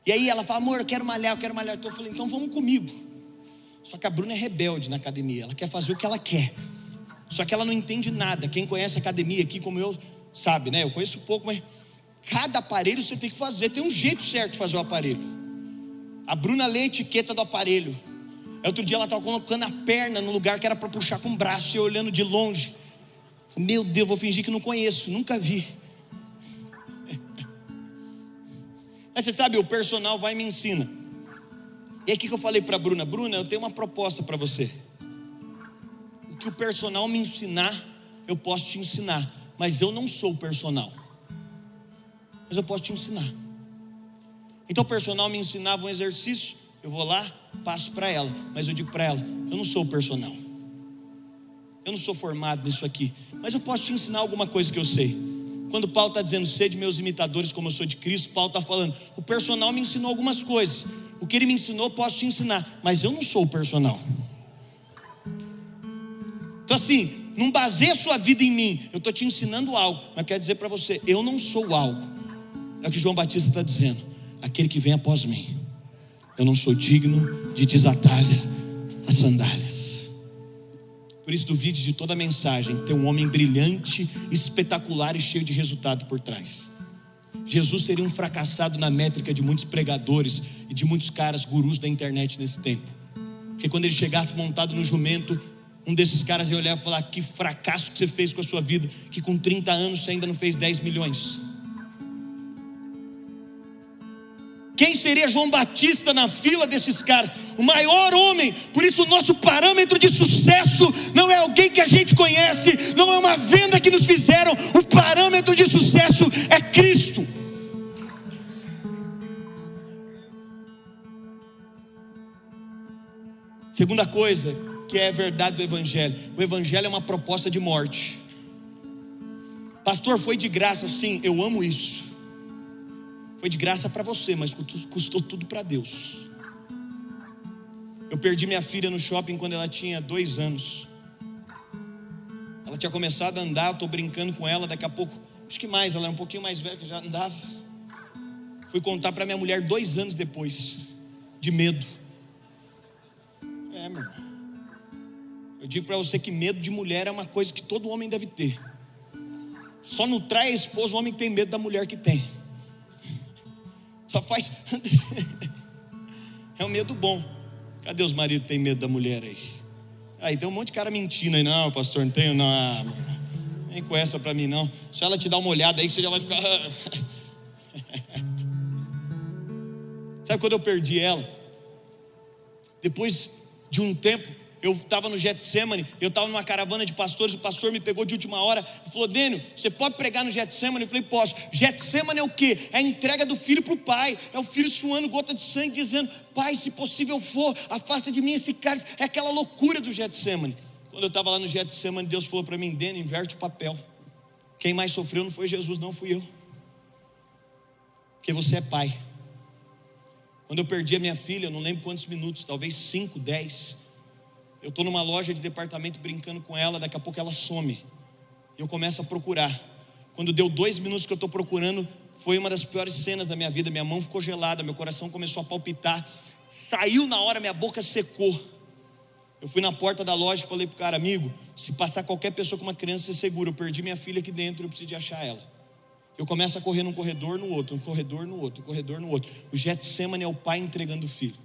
E aí ela fala, amor, eu quero malhar, eu quero malhar. Então eu falei, então vamos comigo. Só que a Bruna é rebelde na academia, ela quer fazer o que ela quer. Só que ela não entende nada. Quem conhece academia aqui, como eu, sabe, né? Eu conheço pouco, mas cada aparelho você tem que fazer. Tem um jeito certo de fazer o aparelho. A Bruna lê a etiqueta do aparelho. Outro dia ela estava colocando a perna no lugar que era para puxar com o braço e eu olhando de longe. Meu Deus, vou fingir que não conheço, nunca vi. Mas você sabe, o personal vai e me ensina. E aí o que eu falei para Bruna? Bruna, eu tenho uma proposta para você. O que o personal me ensinar, eu posso te ensinar. Mas eu não sou o personal. Mas eu posso te ensinar. Então o personal me ensinava um exercício, eu vou lá, passo para ela. Mas eu digo para ela, eu não sou o personal. Eu não sou formado nisso aqui. Mas eu posso te ensinar alguma coisa que eu sei. Quando Paulo está dizendo, sede meus imitadores como eu sou de Cristo, Paulo está falando, o personal me ensinou algumas coisas. O que ele me ensinou, posso te ensinar, mas eu não sou o personal. Então, assim, não baseia a sua vida em mim. Eu estou te ensinando algo, mas quero dizer para você: eu não sou algo. É o que João Batista está dizendo. Aquele que vem após mim, eu não sou digno de desatar as sandálias. Por isso, duvide de toda mensagem ter um homem brilhante, espetacular e cheio de resultado por trás. Jesus seria um fracassado na métrica de muitos pregadores e de muitos caras gurus da internet nesse tempo. Porque quando ele chegasse montado no jumento, um desses caras ia olhar e falar: Que fracasso que você fez com a sua vida, que com 30 anos você ainda não fez 10 milhões. Quem seria João Batista na fila desses caras? O maior homem. Por isso, o nosso parâmetro de sucesso não é alguém que a gente conhece, não é uma venda que nos fizeram. O parâmetro de sucesso é Cristo. Segunda coisa que é verdade do Evangelho: o Evangelho é uma proposta de morte. Pastor, foi de graça, sim, eu amo isso. Foi de graça para você, mas custou tudo para Deus. Eu perdi minha filha no shopping quando ela tinha dois anos. Ela tinha começado a andar, eu estou brincando com ela, daqui a pouco, acho que mais, ela era um pouquinho mais velha, que já andava. Fui contar para minha mulher dois anos depois, de medo. É, meu irmão. Eu digo para você que medo de mulher é uma coisa que todo homem deve ter. Só não trai a esposa o homem tem medo da mulher que tem. Só faz. é um medo bom. Cadê os maridos que têm medo da mulher aí? Aí tem um monte de cara mentindo aí, não, pastor, não tenho, não. Nem com essa para mim, não. Se ela te dar uma olhada aí, que você já vai ficar. Sabe quando eu perdi ela? Depois de um tempo, eu estava no Getsemane, eu estava numa caravana de pastores, o pastor me pegou de última hora e falou: Dênio, você pode pregar no Getsemane? Eu falei: Posso. Getsemane é o que? É a entrega do filho para o pai, é o filho suando gota de sangue, dizendo: Pai, se possível for, afasta de mim esse cálice. É aquela loucura do Getsemane. Quando eu estava lá no Getsemane, Deus falou para mim: Dênio, inverte o papel. Quem mais sofreu não foi Jesus, não fui eu. Porque você é pai. Quando eu perdi a minha filha, não lembro quantos minutos, talvez cinco, dez. Eu estou numa loja de departamento brincando com ela, daqui a pouco ela some. Eu começo a procurar. Quando deu dois minutos que eu estou procurando, foi uma das piores cenas da minha vida. Minha mão ficou gelada, meu coração começou a palpitar. Saiu na hora, minha boca secou. Eu fui na porta da loja e falei pro cara, amigo, se passar qualquer pessoa com uma criança, você segura. Eu perdi minha filha aqui dentro, eu preciso de achar ela. Eu começo a correr num corredor, no outro, um corredor, no outro, um corredor, no outro. O Getsemane é o pai entregando o filho.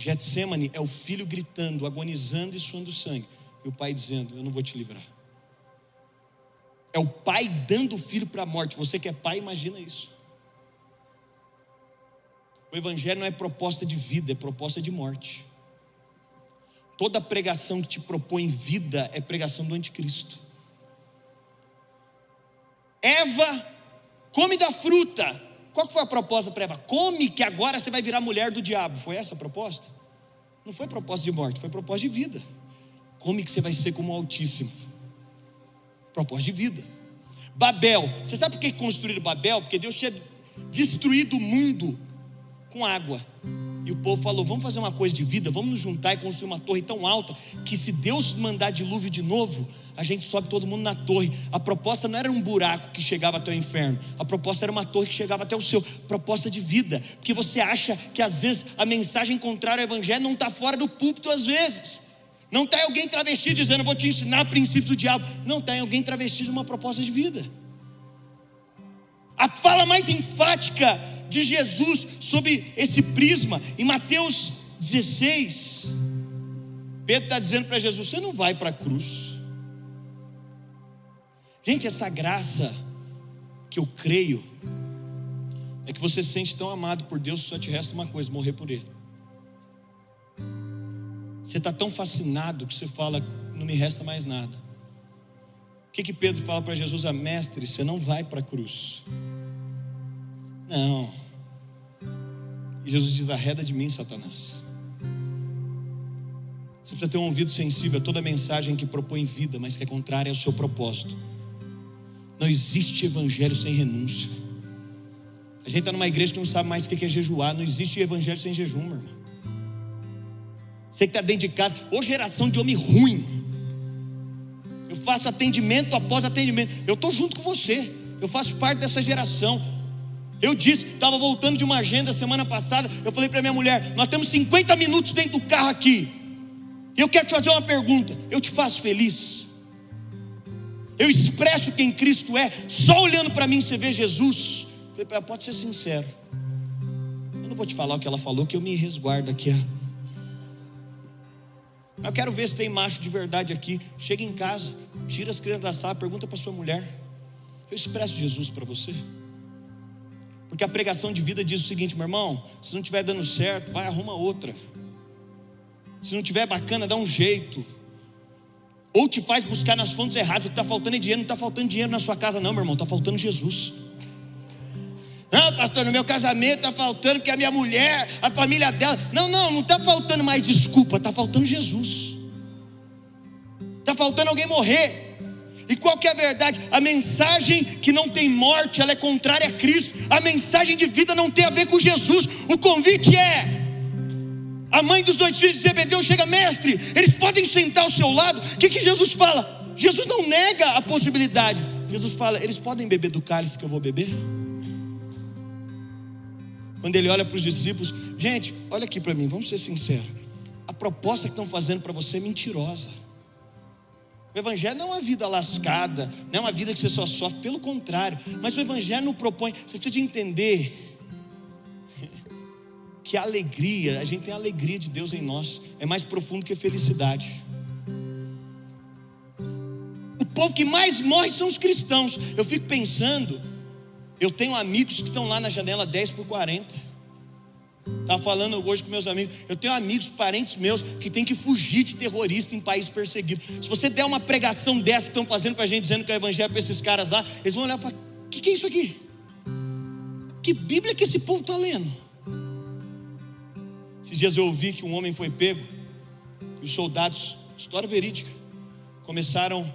Getsemane é o filho gritando, agonizando e suando sangue. E o pai dizendo: Eu não vou te livrar. É o pai dando o filho para a morte. Você que é pai, imagina isso. O evangelho não é proposta de vida, é proposta de morte. Toda pregação que te propõe vida é pregação do anticristo. Eva, come da fruta. Qual foi a proposta para Eva? Come que agora você vai virar mulher do diabo. Foi essa a proposta? Não foi proposta de morte, foi proposta de vida. Come que você vai ser como o Altíssimo. Propósito de vida. Babel. Você sabe por que construíram Babel? Porque Deus tinha destruído o mundo com água. E o povo falou: vamos fazer uma coisa de vida, vamos nos juntar e construir uma torre tão alta que se Deus mandar dilúvio de novo, a gente sobe todo mundo na torre. A proposta não era um buraco que chegava até o inferno, a proposta era uma torre que chegava até o céu. Proposta de vida, porque você acha que às vezes a mensagem contrária ao evangelho não está fora do púlpito, às vezes. Não está alguém travesti dizendo, vou te ensinar princípios do diabo. Não está alguém travesti de uma proposta de vida. A fala mais enfática de Jesus sobre esse prisma, em Mateus 16, Pedro está dizendo para Jesus: Você não vai para a cruz. Gente, essa graça que eu creio é que você se sente tão amado por Deus, só te resta uma coisa: morrer por Ele. Você está tão fascinado que você fala, não me resta mais nada. O que, que Pedro fala para Jesus? Ah, mestre, você não vai para a cruz. Não. E Jesus diz: arreda de mim, Satanás. Você precisa ter um ouvido sensível a toda mensagem que propõe vida, mas que é contrária ao seu propósito. Não existe evangelho sem renúncia. A gente está numa igreja que não sabe mais o que é jejuar. Não existe evangelho sem jejum, meu irmão. Você que está dentro de casa, ou geração de homem ruim. Eu faço atendimento após atendimento. Eu estou junto com você. Eu faço parte dessa geração. Eu disse, estava voltando de uma agenda semana passada. Eu falei para minha mulher: Nós temos 50 minutos dentro do carro aqui. Eu quero te fazer uma pergunta: Eu te faço feliz? Eu expresso quem Cristo é, só olhando para mim você vê Jesus. Eu falei, pode ser sincero. Eu não vou te falar o que ela falou, que eu me resguardo aqui. Eu quero ver se tem macho de verdade aqui. Chega em casa, tira as crianças da sala, pergunta para sua mulher. Eu expresso Jesus para você. Porque a pregação de vida diz o seguinte, meu irmão: se não estiver dando certo, vai arruma outra. Se não estiver bacana, dá um jeito. Ou te faz buscar nas fontes erradas. O que está faltando é dinheiro, não está faltando dinheiro na sua casa, não, meu irmão, está faltando Jesus. Não, pastor, no meu casamento está faltando que a minha mulher, a família dela. Não, não, não está faltando mais desculpa, está faltando Jesus. Está faltando alguém morrer. E qual que é a verdade? A mensagem que não tem morte, ela é contrária a Cristo. A mensagem de vida não tem a ver com Jesus. O convite é: a mãe dos dois filhos de Zebedeu chega, mestre, eles podem sentar ao seu lado. O que, que Jesus fala? Jesus não nega a possibilidade. Jesus fala: eles podem beber do cálice que eu vou beber? Quando ele olha para os discípulos, gente, olha aqui para mim, vamos ser sinceros. A proposta que estão fazendo para você é mentirosa. O Evangelho não é uma vida lascada, não é uma vida que você só sofre, pelo contrário. Mas o Evangelho não propõe, você precisa de entender que a alegria, a gente tem a alegria de Deus em nós, é mais profundo que a felicidade. O povo que mais morre são os cristãos. Eu fico pensando, eu tenho amigos que estão lá na janela 10 por 40. Estava falando hoje com meus amigos. Eu tenho amigos, parentes meus, que tem que fugir de terrorista em país perseguido. Se você der uma pregação dessa que estão fazendo para a gente, dizendo que é evangelho para esses caras lá, eles vão olhar e falar: o que, que é isso aqui? Que Bíblia que esse povo está lendo? Esses dias eu ouvi que um homem foi pego, e os soldados, história verídica, começaram,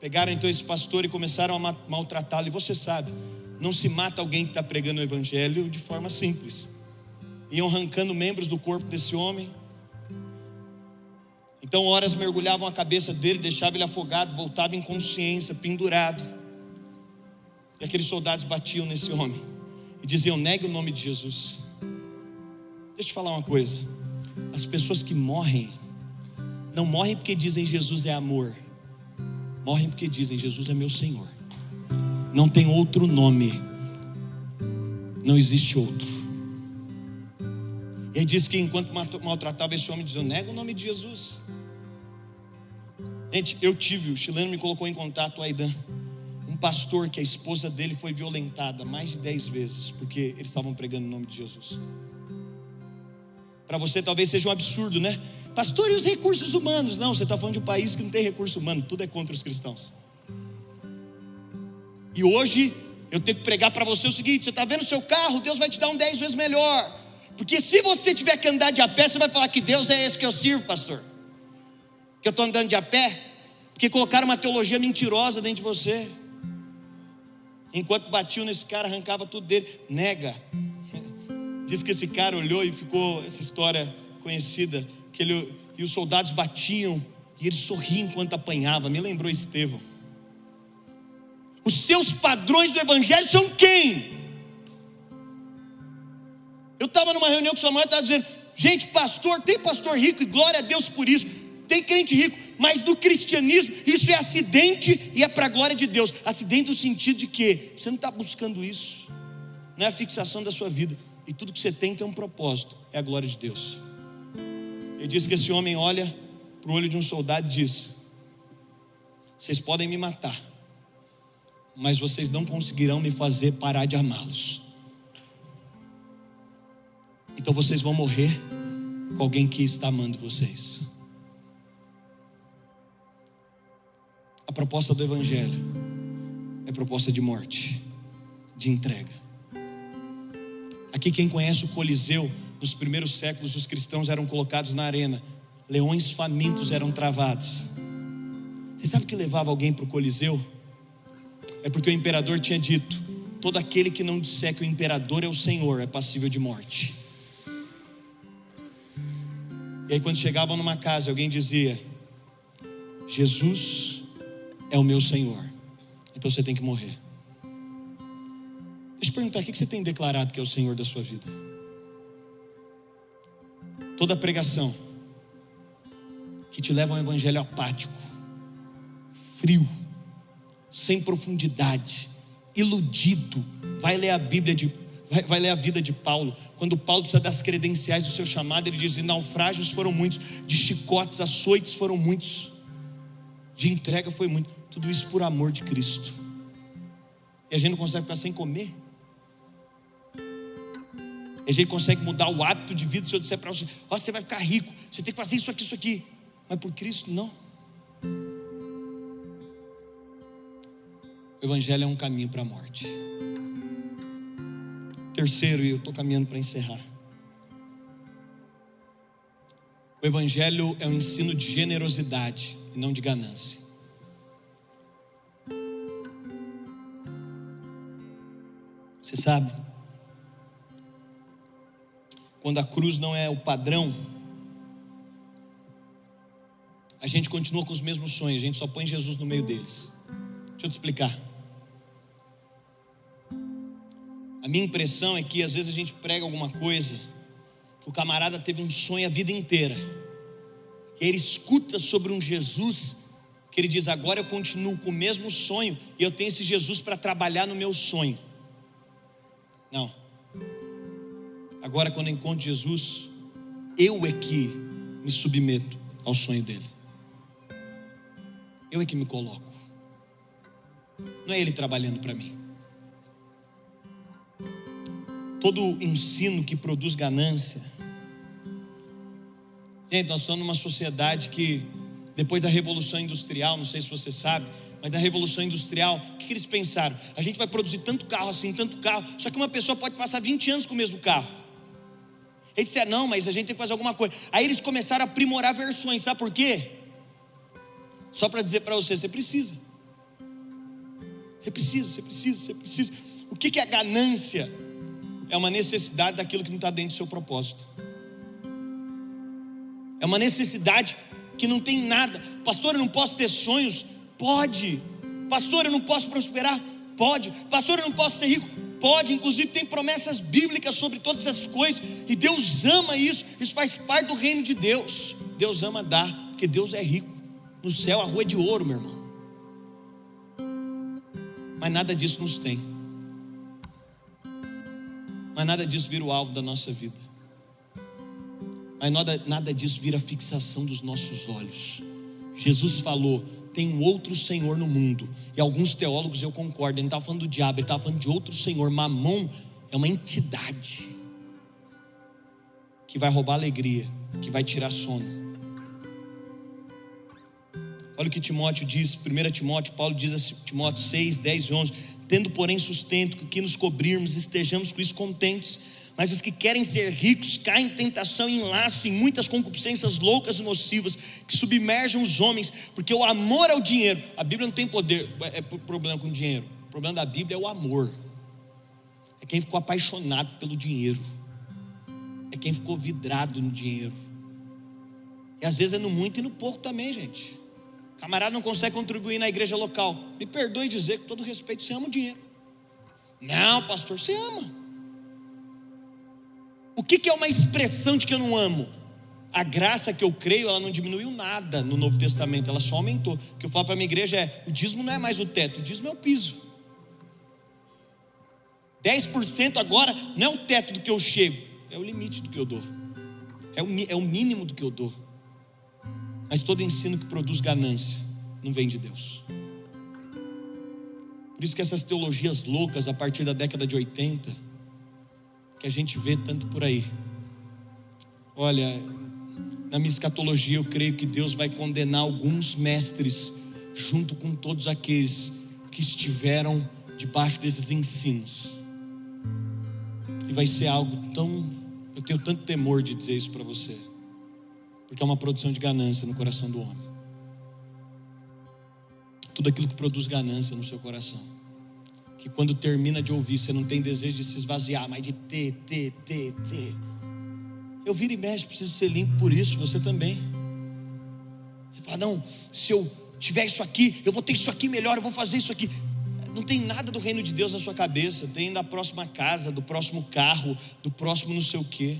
pegaram então esse pastor e começaram a maltratá-lo. E você sabe, não se mata alguém que está pregando o evangelho de forma simples. Iam arrancando membros do corpo desse homem. Então, horas mergulhavam a cabeça dele, deixavam ele afogado, voltava em consciência, pendurado. E aqueles soldados batiam nesse homem e diziam: negue o nome de Jesus. Deixa eu te falar uma coisa. As pessoas que morrem, não morrem porque dizem Jesus é amor, morrem porque dizem Jesus é meu Senhor não tem outro nome, não existe outro. E aí diz que enquanto maltratava esse homem, dizia: nega o nome de Jesus. Gente, eu tive, o chileno me colocou em contato, Aidan, um pastor que a esposa dele foi violentada mais de dez vezes, porque eles estavam pregando o nome de Jesus. Para você talvez seja um absurdo, né? Pastor, e os recursos humanos? Não, você está falando de um país que não tem recurso humano, tudo é contra os cristãos. E hoje eu tenho que pregar para você o seguinte: você está vendo seu carro, Deus vai te dar um dez vezes melhor. Porque se você tiver que andar de a pé, você vai falar que Deus é esse que eu sirvo, pastor. Que eu estou andando de a pé, porque colocaram uma teologia mentirosa dentro de você. Enquanto batiam nesse cara, arrancava tudo dele. Nega. Diz que esse cara olhou e ficou essa história conhecida, que ele e os soldados batiam e ele sorria enquanto apanhava. Me lembrou Estevão. Os seus padrões do evangelho são quem? Eu estava numa reunião com Samuel e estava dizendo: gente, pastor, tem pastor rico e glória a Deus por isso. Tem crente rico, mas do cristianismo isso é acidente e é para a glória de Deus. Acidente no sentido de que você não está buscando isso, não é a fixação da sua vida. E tudo que você tem tem um propósito, é a glória de Deus. Ele diz que esse homem olha para o olho de um soldado e diz: Vocês podem me matar, mas vocês não conseguirão me fazer parar de amá-los. Então vocês vão morrer com alguém que está amando vocês. A proposta do Evangelho é proposta de morte, de entrega. Aqui, quem conhece o Coliseu, nos primeiros séculos, os cristãos eram colocados na arena, leões famintos eram travados. Você sabe o que levava alguém para o Coliseu? É porque o imperador tinha dito: todo aquele que não disser que o imperador é o Senhor é passível de morte. E aí, quando chegavam numa casa, alguém dizia: Jesus é o meu Senhor, então você tem que morrer. Deixa eu perguntar: o que você tem declarado que é o Senhor da sua vida? Toda pregação que te leva a um evangelho apático, frio, sem profundidade, iludido, vai ler a Bíblia de vai, ler a vida de Paulo. Quando Paulo precisa das credenciais do seu chamado, ele diz: de naufrágios foram muitos, de chicotes, açoites foram muitos, de entrega foi muito. Tudo isso por amor de Cristo. E a gente não consegue ficar sem comer. E a gente consegue mudar o hábito de vida. Se eu disser para você, oh, você vai ficar rico, você tem que fazer isso aqui, isso aqui. Mas por Cristo, não. O Evangelho é um caminho para a morte. Terceiro, e eu estou caminhando para encerrar. O Evangelho é um ensino de generosidade e não de ganância. Você sabe, quando a cruz não é o padrão, a gente continua com os mesmos sonhos, a gente só põe Jesus no meio deles. Deixa eu te explicar. A minha impressão é que às vezes a gente prega alguma coisa que o camarada teve um sonho a vida inteira. E ele escuta sobre um Jesus que ele diz: agora eu continuo com o mesmo sonho e eu tenho esse Jesus para trabalhar no meu sonho. Não. Agora, quando eu encontro Jesus, eu é que me submeto ao sonho dele. Eu é que me coloco. Não é ele trabalhando para mim todo ensino que produz ganância. Gente, nós estamos numa sociedade que, depois da Revolução Industrial, não sei se você sabe, mas na Revolução Industrial, o que, eles pensaram? A gente vai produzir tanto carro assim, tanto carro, só que uma pessoa pode passar 20 anos com o mesmo carro. Eles disseram, não, mas a gente tem que fazer alguma coisa. Aí eles começaram a aprimorar versões, sabe por quê? Só para dizer para você, você precisa. Você precisa, você precisa, você precisa. O que, é ganância? É uma necessidade daquilo que não está dentro do seu propósito. É uma necessidade que não tem nada. Pastor, eu não posso ter sonhos? Pode. Pastor, eu não posso prosperar? Pode. Pastor, eu não posso ser rico? Pode. Inclusive, tem promessas bíblicas sobre todas essas coisas. E Deus ama isso. Isso faz parte do reino de Deus. Deus ama dar, porque Deus é rico. No céu a rua é de ouro, meu irmão. Mas nada disso nos tem. Mas nada disso vira o alvo da nossa vida. mas nada, nada disso vira fixação dos nossos olhos. Jesus falou: tem um outro Senhor no mundo. E alguns teólogos eu concordo, ele não estava falando do diabo, ele estava falando de outro Senhor. Mamon é uma entidade que vai roubar alegria, que vai tirar sono. Olha o que Timóteo diz, 1 Timóteo, Paulo diz a Timóteo 6, 10 e 11: Tendo, porém, sustento que nos cobrirmos, estejamos com isso contentes mas os que querem ser ricos caem em tentação e em laço, em muitas concupiscências loucas e nocivas que submergem os homens, porque o amor ao dinheiro, a Bíblia não tem poder, é, é problema com dinheiro. O problema da Bíblia é o amor. É quem ficou apaixonado pelo dinheiro. É quem ficou vidrado no dinheiro. E às vezes é no muito e no pouco também, gente. Camarada não consegue contribuir na igreja local. Me perdoe dizer, com todo respeito, você ama o dinheiro. Não, pastor, você ama. O que, é uma expressão de que eu não amo? A graça que eu creio, ela não diminuiu nada no Novo Testamento, ela só aumentou. O que eu falo para a minha igreja é: o dízimo não é mais o teto, o dízimo é o piso. 10% agora não é o teto do que eu chego, é o limite do que eu dou, é o, é o mínimo do que eu dou. Mas todo ensino que produz ganância não vem de Deus. Por isso que essas teologias loucas a partir da década de 80, que a gente vê tanto por aí. Olha, na minha escatologia eu creio que Deus vai condenar alguns mestres junto com todos aqueles que estiveram debaixo desses ensinos. E vai ser algo tão, eu tenho tanto temor de dizer isso para você, porque é uma produção de ganância no coração do homem. Tudo aquilo que produz ganância no seu coração que quando termina de ouvir, você não tem desejo de se esvaziar, mas de ter, ter, ter, ter. Eu viro e mexo, preciso ser limpo por isso, você também. Você fala, não, se eu tiver isso aqui, eu vou ter isso aqui melhor, eu vou fazer isso aqui. Não tem nada do reino de Deus na sua cabeça, tem da próxima casa, do próximo carro, do próximo não sei o quê.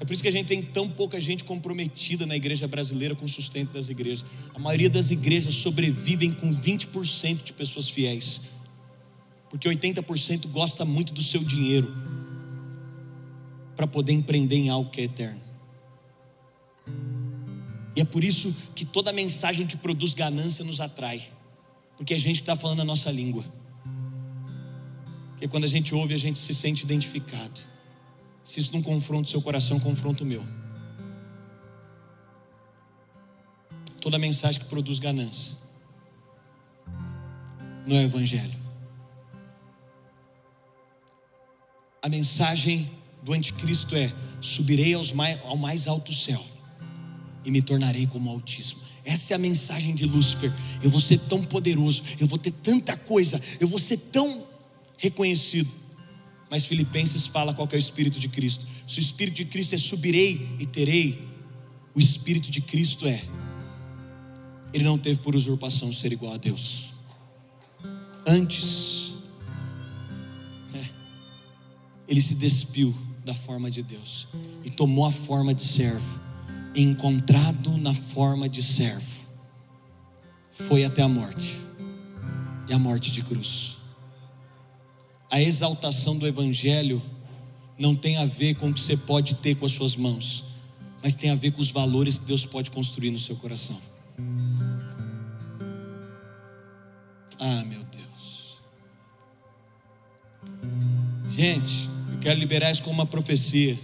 É por isso que a gente tem tão pouca gente comprometida na igreja brasileira com o sustento das igrejas. A maioria das igrejas sobrevivem com 20% de pessoas fiéis, porque 80% gosta muito do seu dinheiro para poder empreender em algo que é eterno. E é por isso que toda mensagem que produz ganância nos atrai, porque a gente está falando a nossa língua. E quando a gente ouve, a gente se sente identificado. Se isso não confronta o seu coração, confronta o meu. Toda mensagem que produz ganância não é o Evangelho. A mensagem do anticristo é: subirei ao mais alto céu e me tornarei como o Altíssimo. Essa é a mensagem de Lúcifer. Eu vou ser tão poderoso, eu vou ter tanta coisa, eu vou ser tão reconhecido mas Filipenses fala qual é o Espírito de Cristo. Se o Espírito de Cristo é subirei e terei, o Espírito de Cristo é. Ele não teve por usurpação ser igual a Deus. Antes, é, ele se despiu da forma de Deus e tomou a forma de servo. encontrado na forma de servo, foi até a morte e a morte de cruz a exaltação do Evangelho não tem a ver com o que você pode ter com as suas mãos, mas tem a ver com os valores que Deus pode construir no seu coração. Ah, meu Deus. Gente, eu quero liberar isso como uma profecia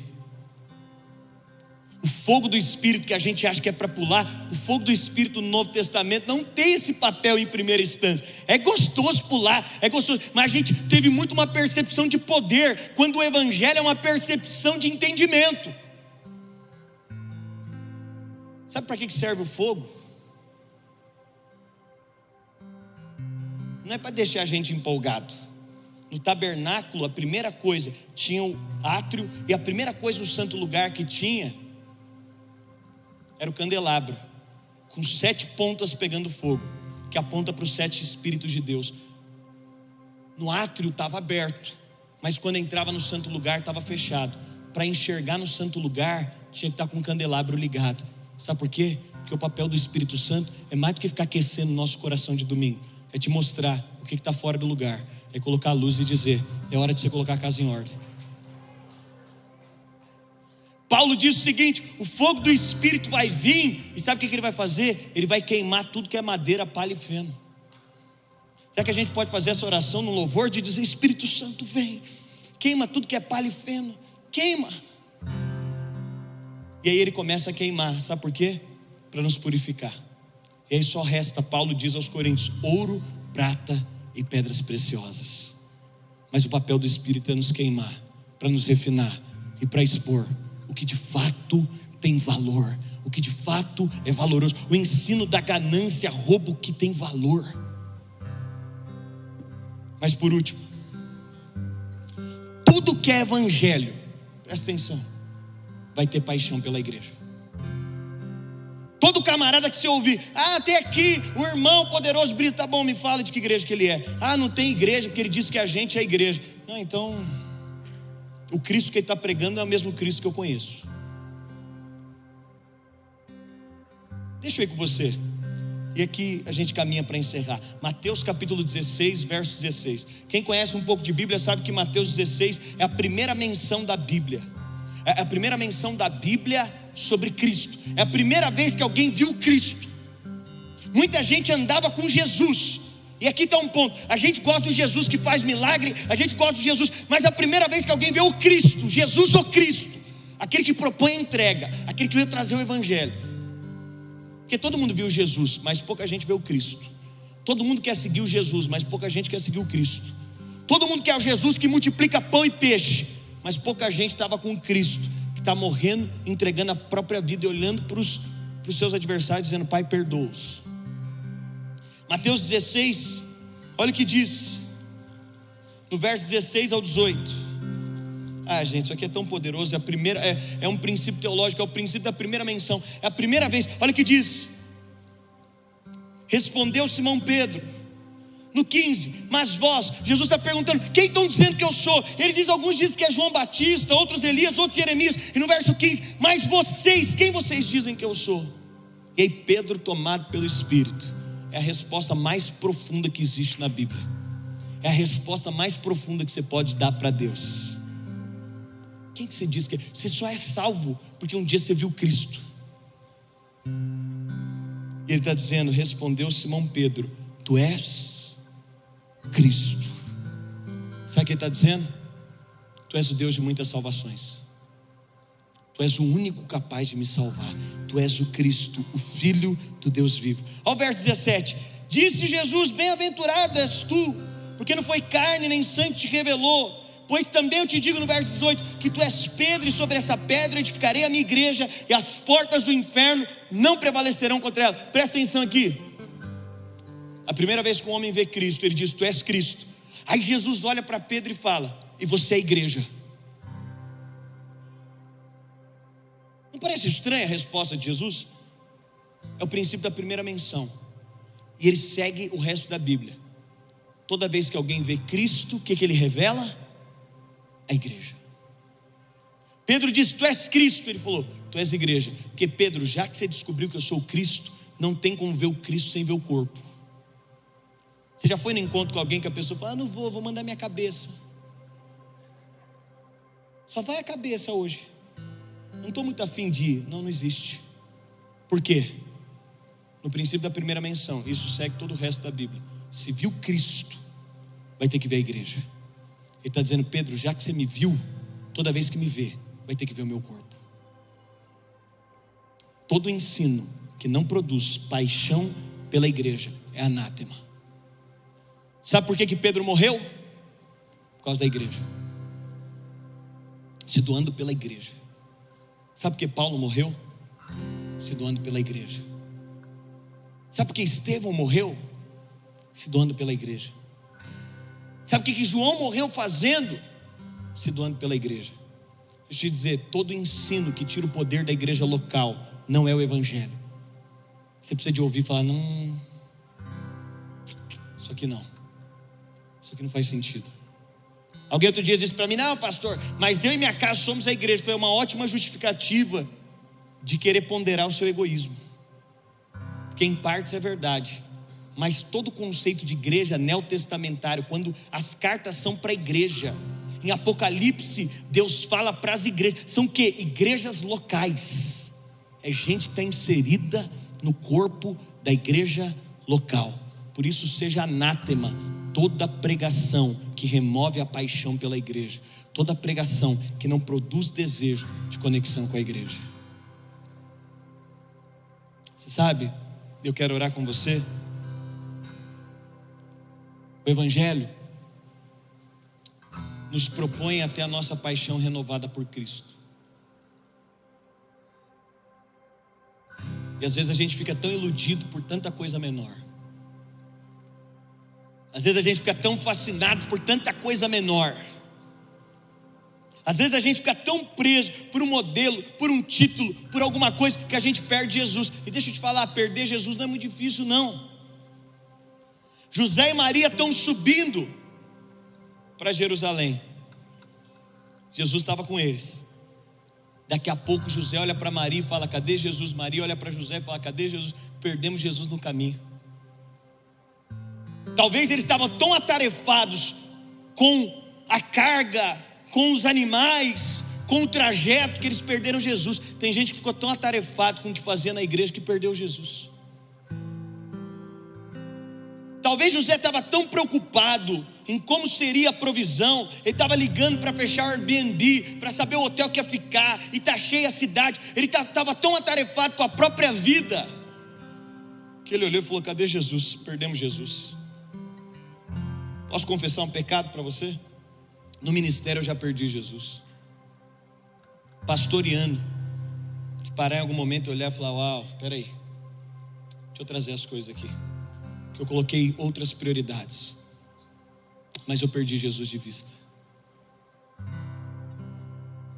o fogo do Espírito que a gente acha que é para pular, o fogo do Espírito no Novo Testamento não tem esse papel em primeira instância. É gostoso pular, é gostoso, mas a gente teve muito uma percepção de poder, quando o Evangelho é uma percepção de entendimento. Sabe para que serve o fogo? Não é para deixar a gente empolgado. No tabernáculo, a primeira coisa, tinha o átrio, e a primeira coisa no santo lugar que tinha era o candelabro, com sete pontas pegando fogo, que aponta para os sete Espíritos de Deus. No átrio estava aberto, mas quando entrava no santo lugar estava fechado. Para enxergar no santo lugar, tinha que estar com o candelabro ligado. Sabe por quê? Porque o papel do Espírito Santo é mais do que ficar aquecendo o nosso coração de domingo, é te mostrar o que está fora do lugar, é colocar a luz e dizer: é hora de você colocar a casa em ordem. Paulo diz o seguinte: o fogo do Espírito vai vir, e sabe o que ele vai fazer? Ele vai queimar tudo que é madeira, palha e feno. Será que a gente pode fazer essa oração no louvor de dizer: Espírito Santo, vem, queima tudo que é palha e feno, queima. E aí ele começa a queimar, sabe por quê? Para nos purificar. E aí só resta, Paulo diz aos Coríntios: ouro, prata e pedras preciosas. Mas o papel do Espírito é nos queimar, para nos refinar e para expor o que de fato tem valor, o que de fato é valoroso. O ensino da ganância rouba o que tem valor. Mas por último, tudo que é evangelho, presta atenção, vai ter paixão pela igreja. Todo camarada que você ouvir, ah, tem aqui um irmão poderoso, Brito, tá bom, me fala de que igreja que ele é. Ah, não tem igreja, porque ele disse que a gente é igreja. Não, então, o Cristo que ele está pregando é o mesmo Cristo que eu conheço. Deixa eu ir com você. E aqui a gente caminha para encerrar. Mateus capítulo 16, verso 16. Quem conhece um pouco de Bíblia sabe que Mateus 16 é a primeira menção da Bíblia. É a primeira menção da Bíblia sobre Cristo. É a primeira vez que alguém viu Cristo. Muita gente andava com Jesus. E aqui está um ponto: a gente gosta do Jesus que faz milagre, a gente gosta de Jesus, mas a primeira vez que alguém vê o Cristo, Jesus ou Cristo, aquele que propõe a entrega, aquele que veio trazer o Evangelho. Porque todo mundo viu Jesus, mas pouca gente vê o Cristo. Todo mundo quer seguir o Jesus, mas pouca gente quer seguir o Cristo. Todo mundo quer o Jesus que multiplica pão e peixe, mas pouca gente estava com o Cristo, que está morrendo, entregando a própria vida e olhando para os seus adversários, dizendo: Pai, perdoa-os. Mateus 16, olha o que diz, no verso 16 ao 18. Ah, gente, isso aqui é tão poderoso. É, a primeira, é, é um princípio teológico, é o princípio da primeira menção. É a primeira vez. Olha o que diz. Respondeu Simão Pedro. No 15, mas vós, Jesus está perguntando: quem estão dizendo que eu sou? Ele diz: alguns dizem que é João Batista, outros Elias, outros Jeremias. E no verso 15, mas vocês, quem vocês dizem que eu sou? E aí Pedro, tomado pelo Espírito, é a resposta mais profunda que existe na Bíblia. É a resposta mais profunda que você pode dar para Deus. Quem que você diz que é? Você só é salvo porque um dia você viu Cristo. E ele está dizendo: respondeu Simão Pedro, tu és Cristo. Sabe o que ele está dizendo? Tu és o Deus de muitas salvações. Tu és o único capaz de me salvar. Tu és o Cristo, o Filho do Deus vivo. Ao verso 17: Disse Jesus: Bem-aventurado és tu, porque não foi carne nem sangue te revelou Pois também eu te digo no verso 18: que tu és Pedro, e sobre essa pedra edificarei a minha igreja, e as portas do inferno não prevalecerão contra ela. Presta atenção aqui. A primeira vez que um homem vê Cristo, ele diz: Tu és Cristo. Aí Jesus olha para Pedro e fala: E você é a igreja. Parece estranha a resposta de Jesus? É o princípio da primeira menção. E ele segue o resto da Bíblia. Toda vez que alguém vê Cristo, o que, que ele revela? a igreja. Pedro disse: Tu és Cristo. Ele falou: Tu és igreja. Porque, Pedro, já que você descobriu que eu sou Cristo, não tem como ver o Cristo sem ver o corpo. Você já foi no encontro com alguém que a pessoa fala: ah, Não vou, vou mandar minha cabeça. Só vai a cabeça hoje. Não estou muito afim de ir. Não, não existe. Por quê? No princípio da primeira menção, isso segue todo o resto da Bíblia. Se viu Cristo, vai ter que ver a igreja. Ele está dizendo, Pedro, já que você me viu, toda vez que me vê, vai ter que ver o meu corpo. Todo ensino que não produz paixão pela igreja é anátema. Sabe por que, que Pedro morreu? Por causa da igreja. Se doando pela igreja. Sabe por que Paulo morreu? Se doando pela igreja. Sabe por que Estevão morreu? Se doando pela igreja. Sabe o que, que João morreu fazendo? Se doando pela igreja. Deixa eu te dizer: todo ensino que tira o poder da igreja local não é o evangelho. Você precisa de ouvir falar: não, isso aqui não, isso aqui não faz sentido. Alguém outro dia disse para mim: não, pastor, mas eu e minha casa somos a igreja. Foi uma ótima justificativa de querer ponderar o seu egoísmo, porque em partes é verdade, mas todo o conceito de igreja neotestamentário, quando as cartas são para a igreja, Em Apocalipse, Deus fala para as igrejas. São que? Igrejas locais. É gente que está inserida no corpo da igreja local. Por isso, seja anátema toda pregação que remove a paixão pela igreja, toda pregação que não produz desejo de conexão com a igreja. Você sabe, eu quero orar com você. O Evangelho nos propõe até a nossa paixão renovada por Cristo. E às vezes a gente fica tão iludido por tanta coisa menor. Às vezes a gente fica tão fascinado por tanta coisa menor. Às vezes a gente fica tão preso por um modelo, por um título, por alguma coisa que a gente perde Jesus. E deixa eu te falar, perder Jesus não é muito difícil, não. José e Maria estão subindo para Jerusalém. Jesus estava com eles. Daqui a pouco José olha para Maria e fala: Cadê Jesus? Maria olha para José e fala: Cadê Jesus? Perdemos Jesus no caminho. Talvez eles estavam tão atarefados com a carga, com os animais, com o trajeto que eles perderam Jesus. Tem gente que ficou tão atarefado com o que fazia na igreja que perdeu Jesus. Talvez José estava tão preocupado em como seria a provisão, ele estava ligando para fechar o Airbnb, para saber o hotel que ia ficar, e está cheia a cidade. Ele estava tão atarefado com a própria vida, que ele olhou e falou: Cadê Jesus? Perdemos Jesus. Posso confessar um pecado para você? No ministério eu já perdi Jesus. Pastoreando. De parar em algum momento e olhar e falar: Uau, peraí. Deixa eu trazer as coisas aqui. Que eu coloquei outras prioridades. Mas eu perdi Jesus de vista.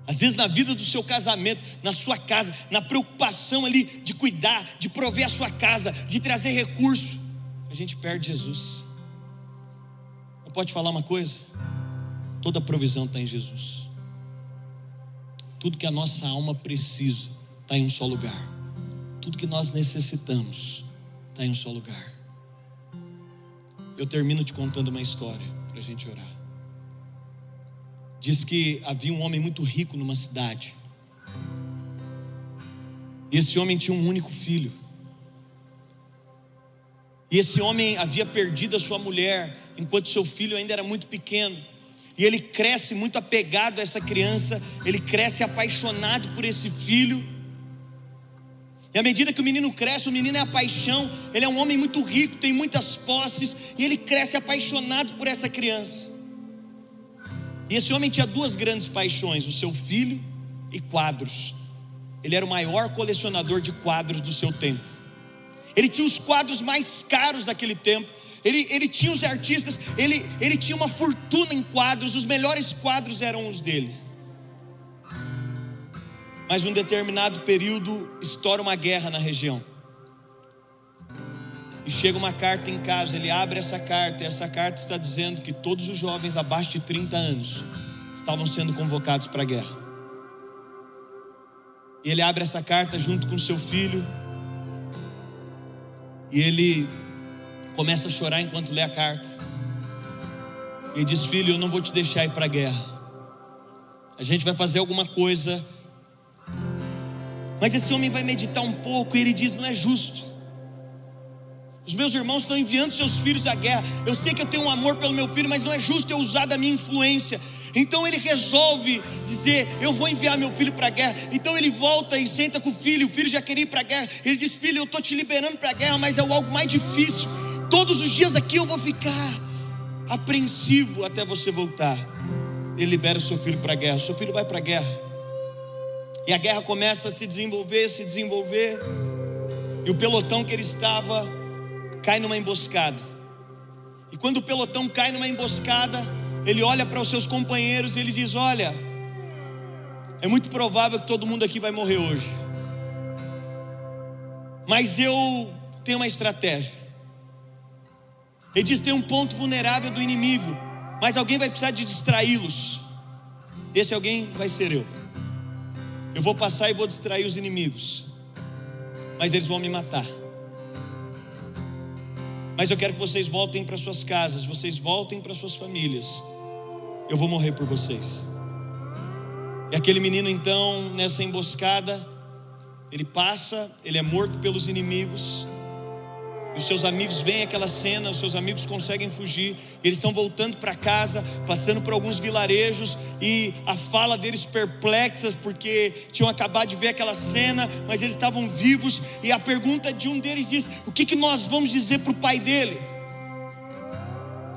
Às vezes na vida do seu casamento, na sua casa, na preocupação ali de cuidar, de prover a sua casa, de trazer recurso, a gente perde Jesus pode falar uma coisa? Toda provisão está em Jesus. Tudo que a nossa alma precisa está em um só lugar. Tudo que nós necessitamos está em um só lugar. Eu termino te contando uma história para a gente orar. Diz que havia um homem muito rico numa cidade. E esse homem tinha um único filho. E esse homem havia perdido a sua mulher enquanto seu filho ainda era muito pequeno. E ele cresce muito apegado a essa criança, ele cresce apaixonado por esse filho. E à medida que o menino cresce, o menino é a paixão, ele é um homem muito rico, tem muitas posses, e ele cresce apaixonado por essa criança. E esse homem tinha duas grandes paixões: o seu filho e quadros. Ele era o maior colecionador de quadros do seu tempo. Ele tinha os quadros mais caros daquele tempo. Ele, ele tinha os artistas, ele, ele tinha uma fortuna em quadros, os melhores quadros eram os dele. Mas um determinado período estoura uma guerra na região. E chega uma carta em casa, ele abre essa carta, e essa carta está dizendo que todos os jovens abaixo de 30 anos estavam sendo convocados para a guerra. E ele abre essa carta junto com seu filho, e ele começa a chorar enquanto lê a carta. E diz: Filho, eu não vou te deixar ir para a guerra. A gente vai fazer alguma coisa. Mas esse homem vai meditar um pouco e ele diz: Não é justo. Os meus irmãos estão enviando seus filhos à guerra. Eu sei que eu tenho um amor pelo meu filho, mas não é justo eu usar da minha influência. Então ele resolve dizer: Eu vou enviar meu filho para a guerra. Então ele volta e senta com o filho. O filho já queria ir para a guerra. Ele diz: Filho, eu estou te liberando para a guerra, mas é algo mais difícil. Todos os dias aqui eu vou ficar apreensivo até você voltar. Ele libera o seu filho para a guerra. O seu filho vai para a guerra. E a guerra começa a se desenvolver, se desenvolver. E o pelotão que ele estava cai numa emboscada. E quando o pelotão cai numa emboscada, ele olha para os seus companheiros e ele diz: Olha, é muito provável que todo mundo aqui vai morrer hoje. Mas eu tenho uma estratégia. Ele diz: tem um ponto vulnerável do inimigo, mas alguém vai precisar de distraí-los. Esse alguém vai ser eu. Eu vou passar e vou distrair os inimigos, mas eles vão me matar. Mas eu quero que vocês voltem para suas casas, vocês voltem para suas famílias eu vou morrer por vocês. E aquele menino, então, nessa emboscada, ele passa, ele é morto pelos inimigos. Os seus amigos veem aquela cena, os seus amigos conseguem fugir. Eles estão voltando para casa, passando por alguns vilarejos e a fala deles perplexas porque tinham acabado de ver aquela cena, mas eles estavam vivos. E a pergunta de um deles diz: O que, que nós vamos dizer para o pai dele?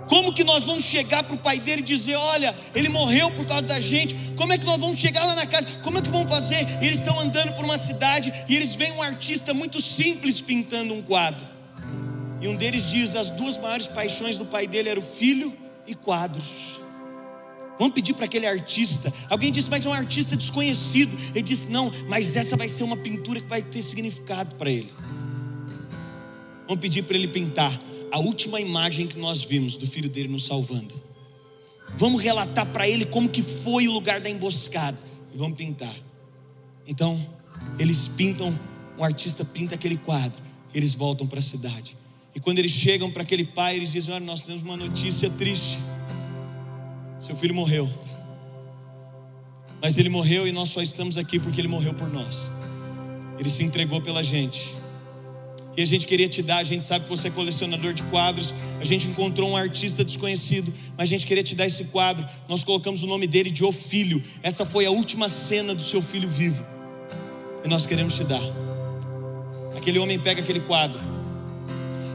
Como que nós vamos chegar para o pai dele e dizer: Olha, ele morreu por causa da gente? Como é que nós vamos chegar lá na casa? Como é que vamos fazer? E eles estão andando por uma cidade e eles veem um artista muito simples pintando um quadro. E um deles diz: as duas maiores paixões do pai dele eram filho e quadros. Vamos pedir para aquele artista. Alguém disse, mas é um artista desconhecido. Ele disse, não, mas essa vai ser uma pintura que vai ter significado para ele. Vamos pedir para ele pintar a última imagem que nós vimos do filho dele nos salvando. Vamos relatar para ele como que foi o lugar da emboscada. E vamos pintar. Então, eles pintam, um artista pinta aquele quadro. Eles voltam para a cidade. E quando eles chegam para aquele pai, eles dizem: Olha, nós temos uma notícia triste. Seu filho morreu. Mas ele morreu e nós só estamos aqui porque ele morreu por nós. Ele se entregou pela gente. E a gente queria te dar, a gente sabe que você é colecionador de quadros. A gente encontrou um artista desconhecido, mas a gente queria te dar esse quadro. Nós colocamos o nome dele de O Filho. Essa foi a última cena do seu filho vivo. E nós queremos te dar. Aquele homem pega aquele quadro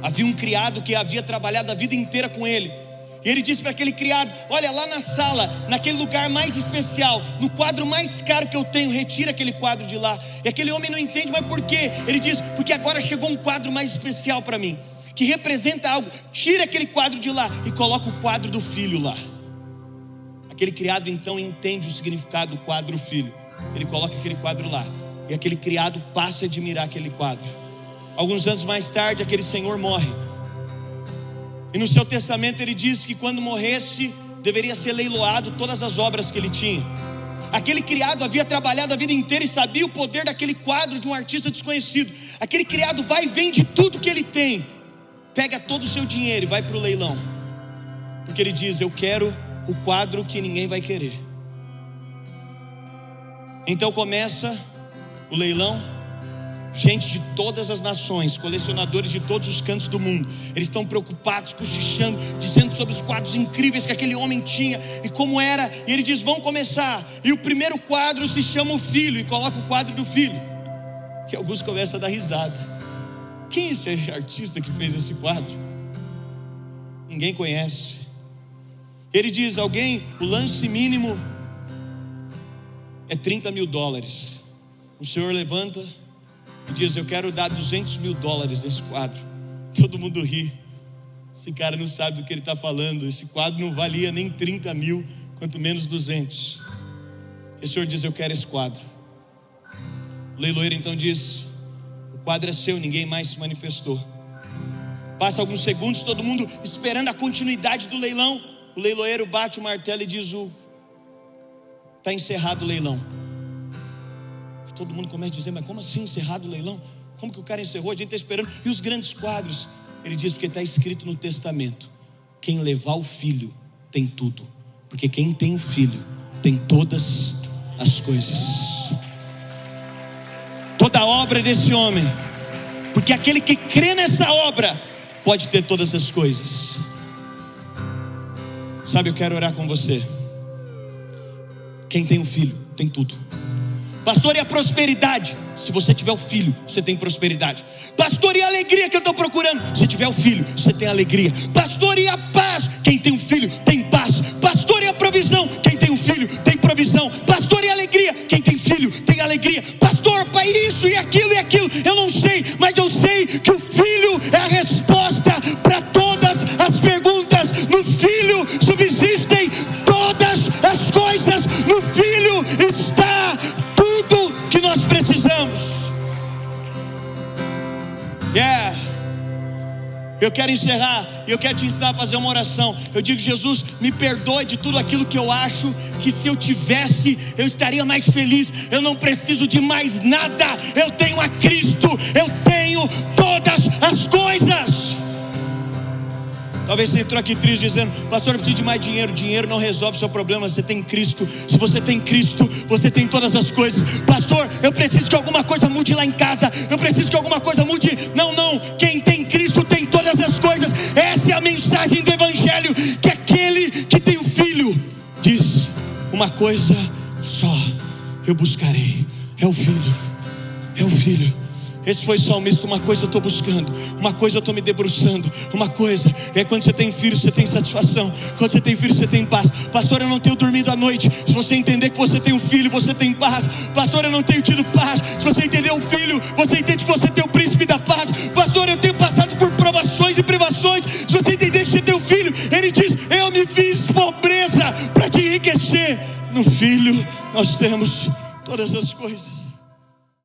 Havia um criado que havia trabalhado a vida inteira com ele. E ele disse para aquele criado: Olha, lá na sala, naquele lugar mais especial, no quadro mais caro que eu tenho, retira aquele quadro de lá. E aquele homem não entende, mas por quê? Ele diz: Porque agora chegou um quadro mais especial para mim, que representa algo. Tira aquele quadro de lá e coloca o quadro do filho lá. Aquele criado então entende o significado do quadro filho. Ele coloca aquele quadro lá. E aquele criado passa a admirar aquele quadro. Alguns anos mais tarde, aquele senhor morre. E no seu testamento ele disse que quando morresse, deveria ser leiloado todas as obras que ele tinha. Aquele criado havia trabalhado a vida inteira e sabia o poder daquele quadro de um artista desconhecido. Aquele criado vai e vende tudo que ele tem, pega todo o seu dinheiro e vai para o leilão, porque ele diz: Eu quero o quadro que ninguém vai querer. Então começa o leilão gente de todas as nações, colecionadores de todos os cantos do mundo. Eles estão preocupados, cochichando, dizendo sobre os quadros incríveis que aquele homem tinha e como era. E ele diz: Vamos começar. E o primeiro quadro se chama O Filho, e coloca o quadro do filho. Que alguns começam a dar risada. Quem é esse artista que fez esse quadro? Ninguém conhece. Ele diz: Alguém, o lance mínimo é 30 mil dólares. O senhor levanta e diz: Eu quero dar 200 mil dólares nesse quadro. Todo mundo ri. Esse cara não sabe do que ele está falando. Esse quadro não valia nem 30 mil, quanto menos 200. E o senhor diz: Eu quero esse quadro. O leiloeiro então diz: O quadro é seu, ninguém mais se manifestou. Passa alguns segundos, todo mundo esperando a continuidade do leilão. O leiloeiro bate o martelo e diz: Está encerrado o leilão. Todo mundo começa a dizer, mas como assim encerrado o leilão? Como que o cara encerrou? A gente está esperando. E os grandes quadros? Ele diz, porque está escrito no testamento: quem levar o filho tem tudo. Porque quem tem o filho tem todas as coisas. Toda a obra desse homem. Porque aquele que crê nessa obra pode ter todas as coisas. Sabe, eu quero orar com você. Quem tem um filho tem tudo. Pastor, e a prosperidade? Se você tiver o filho, você tem prosperidade. Pastor, e a alegria que eu estou procurando? Se tiver o filho, você tem alegria. Pastor, e a paz? Quem tem um filho tem paz. Pastor, e a provisão? Quem tem um filho tem provisão. Pastor, e a alegria? Quem tem filho tem alegria. Pastor, pai, isso e aquilo e aquilo. Eu não sei, mas eu sei que o filho é a resposta Yeah. Eu quero encerrar e eu quero te ensinar a fazer uma oração. Eu digo, Jesus, me perdoe de tudo aquilo que eu acho que se eu tivesse, eu estaria mais feliz. Eu não preciso de mais nada. Eu tenho a Cristo, eu tenho todas as coisas. Talvez você entrou aqui triste dizendo, pastor, eu preciso de mais dinheiro. Dinheiro não resolve o seu problema, você tem Cristo. Se você tem Cristo, você tem todas as coisas. Pastor, eu preciso que alguma coisa mude lá em casa. Eu preciso que alguma coisa mude. Não, não. Quem tem Cristo tem todas as coisas. Essa é a mensagem do Evangelho. Que aquele que tem o Filho diz uma coisa só: eu buscarei. É o Filho. É o Filho. Esse foi salmista. Uma coisa eu estou buscando, uma coisa eu estou me debruçando. Uma coisa é quando você tem filho, você tem satisfação. Quando você tem filho, você tem paz. Pastor, eu não tenho dormido à noite. Se você entender que você tem um filho, você tem paz. Pastor, eu não tenho tido paz. Se você entender o filho, você entende que você tem o príncipe da paz. Pastor, eu tenho passado por provações e privações. Se você entender que você tem o filho, ele diz: Eu me fiz pobreza para te enriquecer. No filho, nós temos todas as coisas.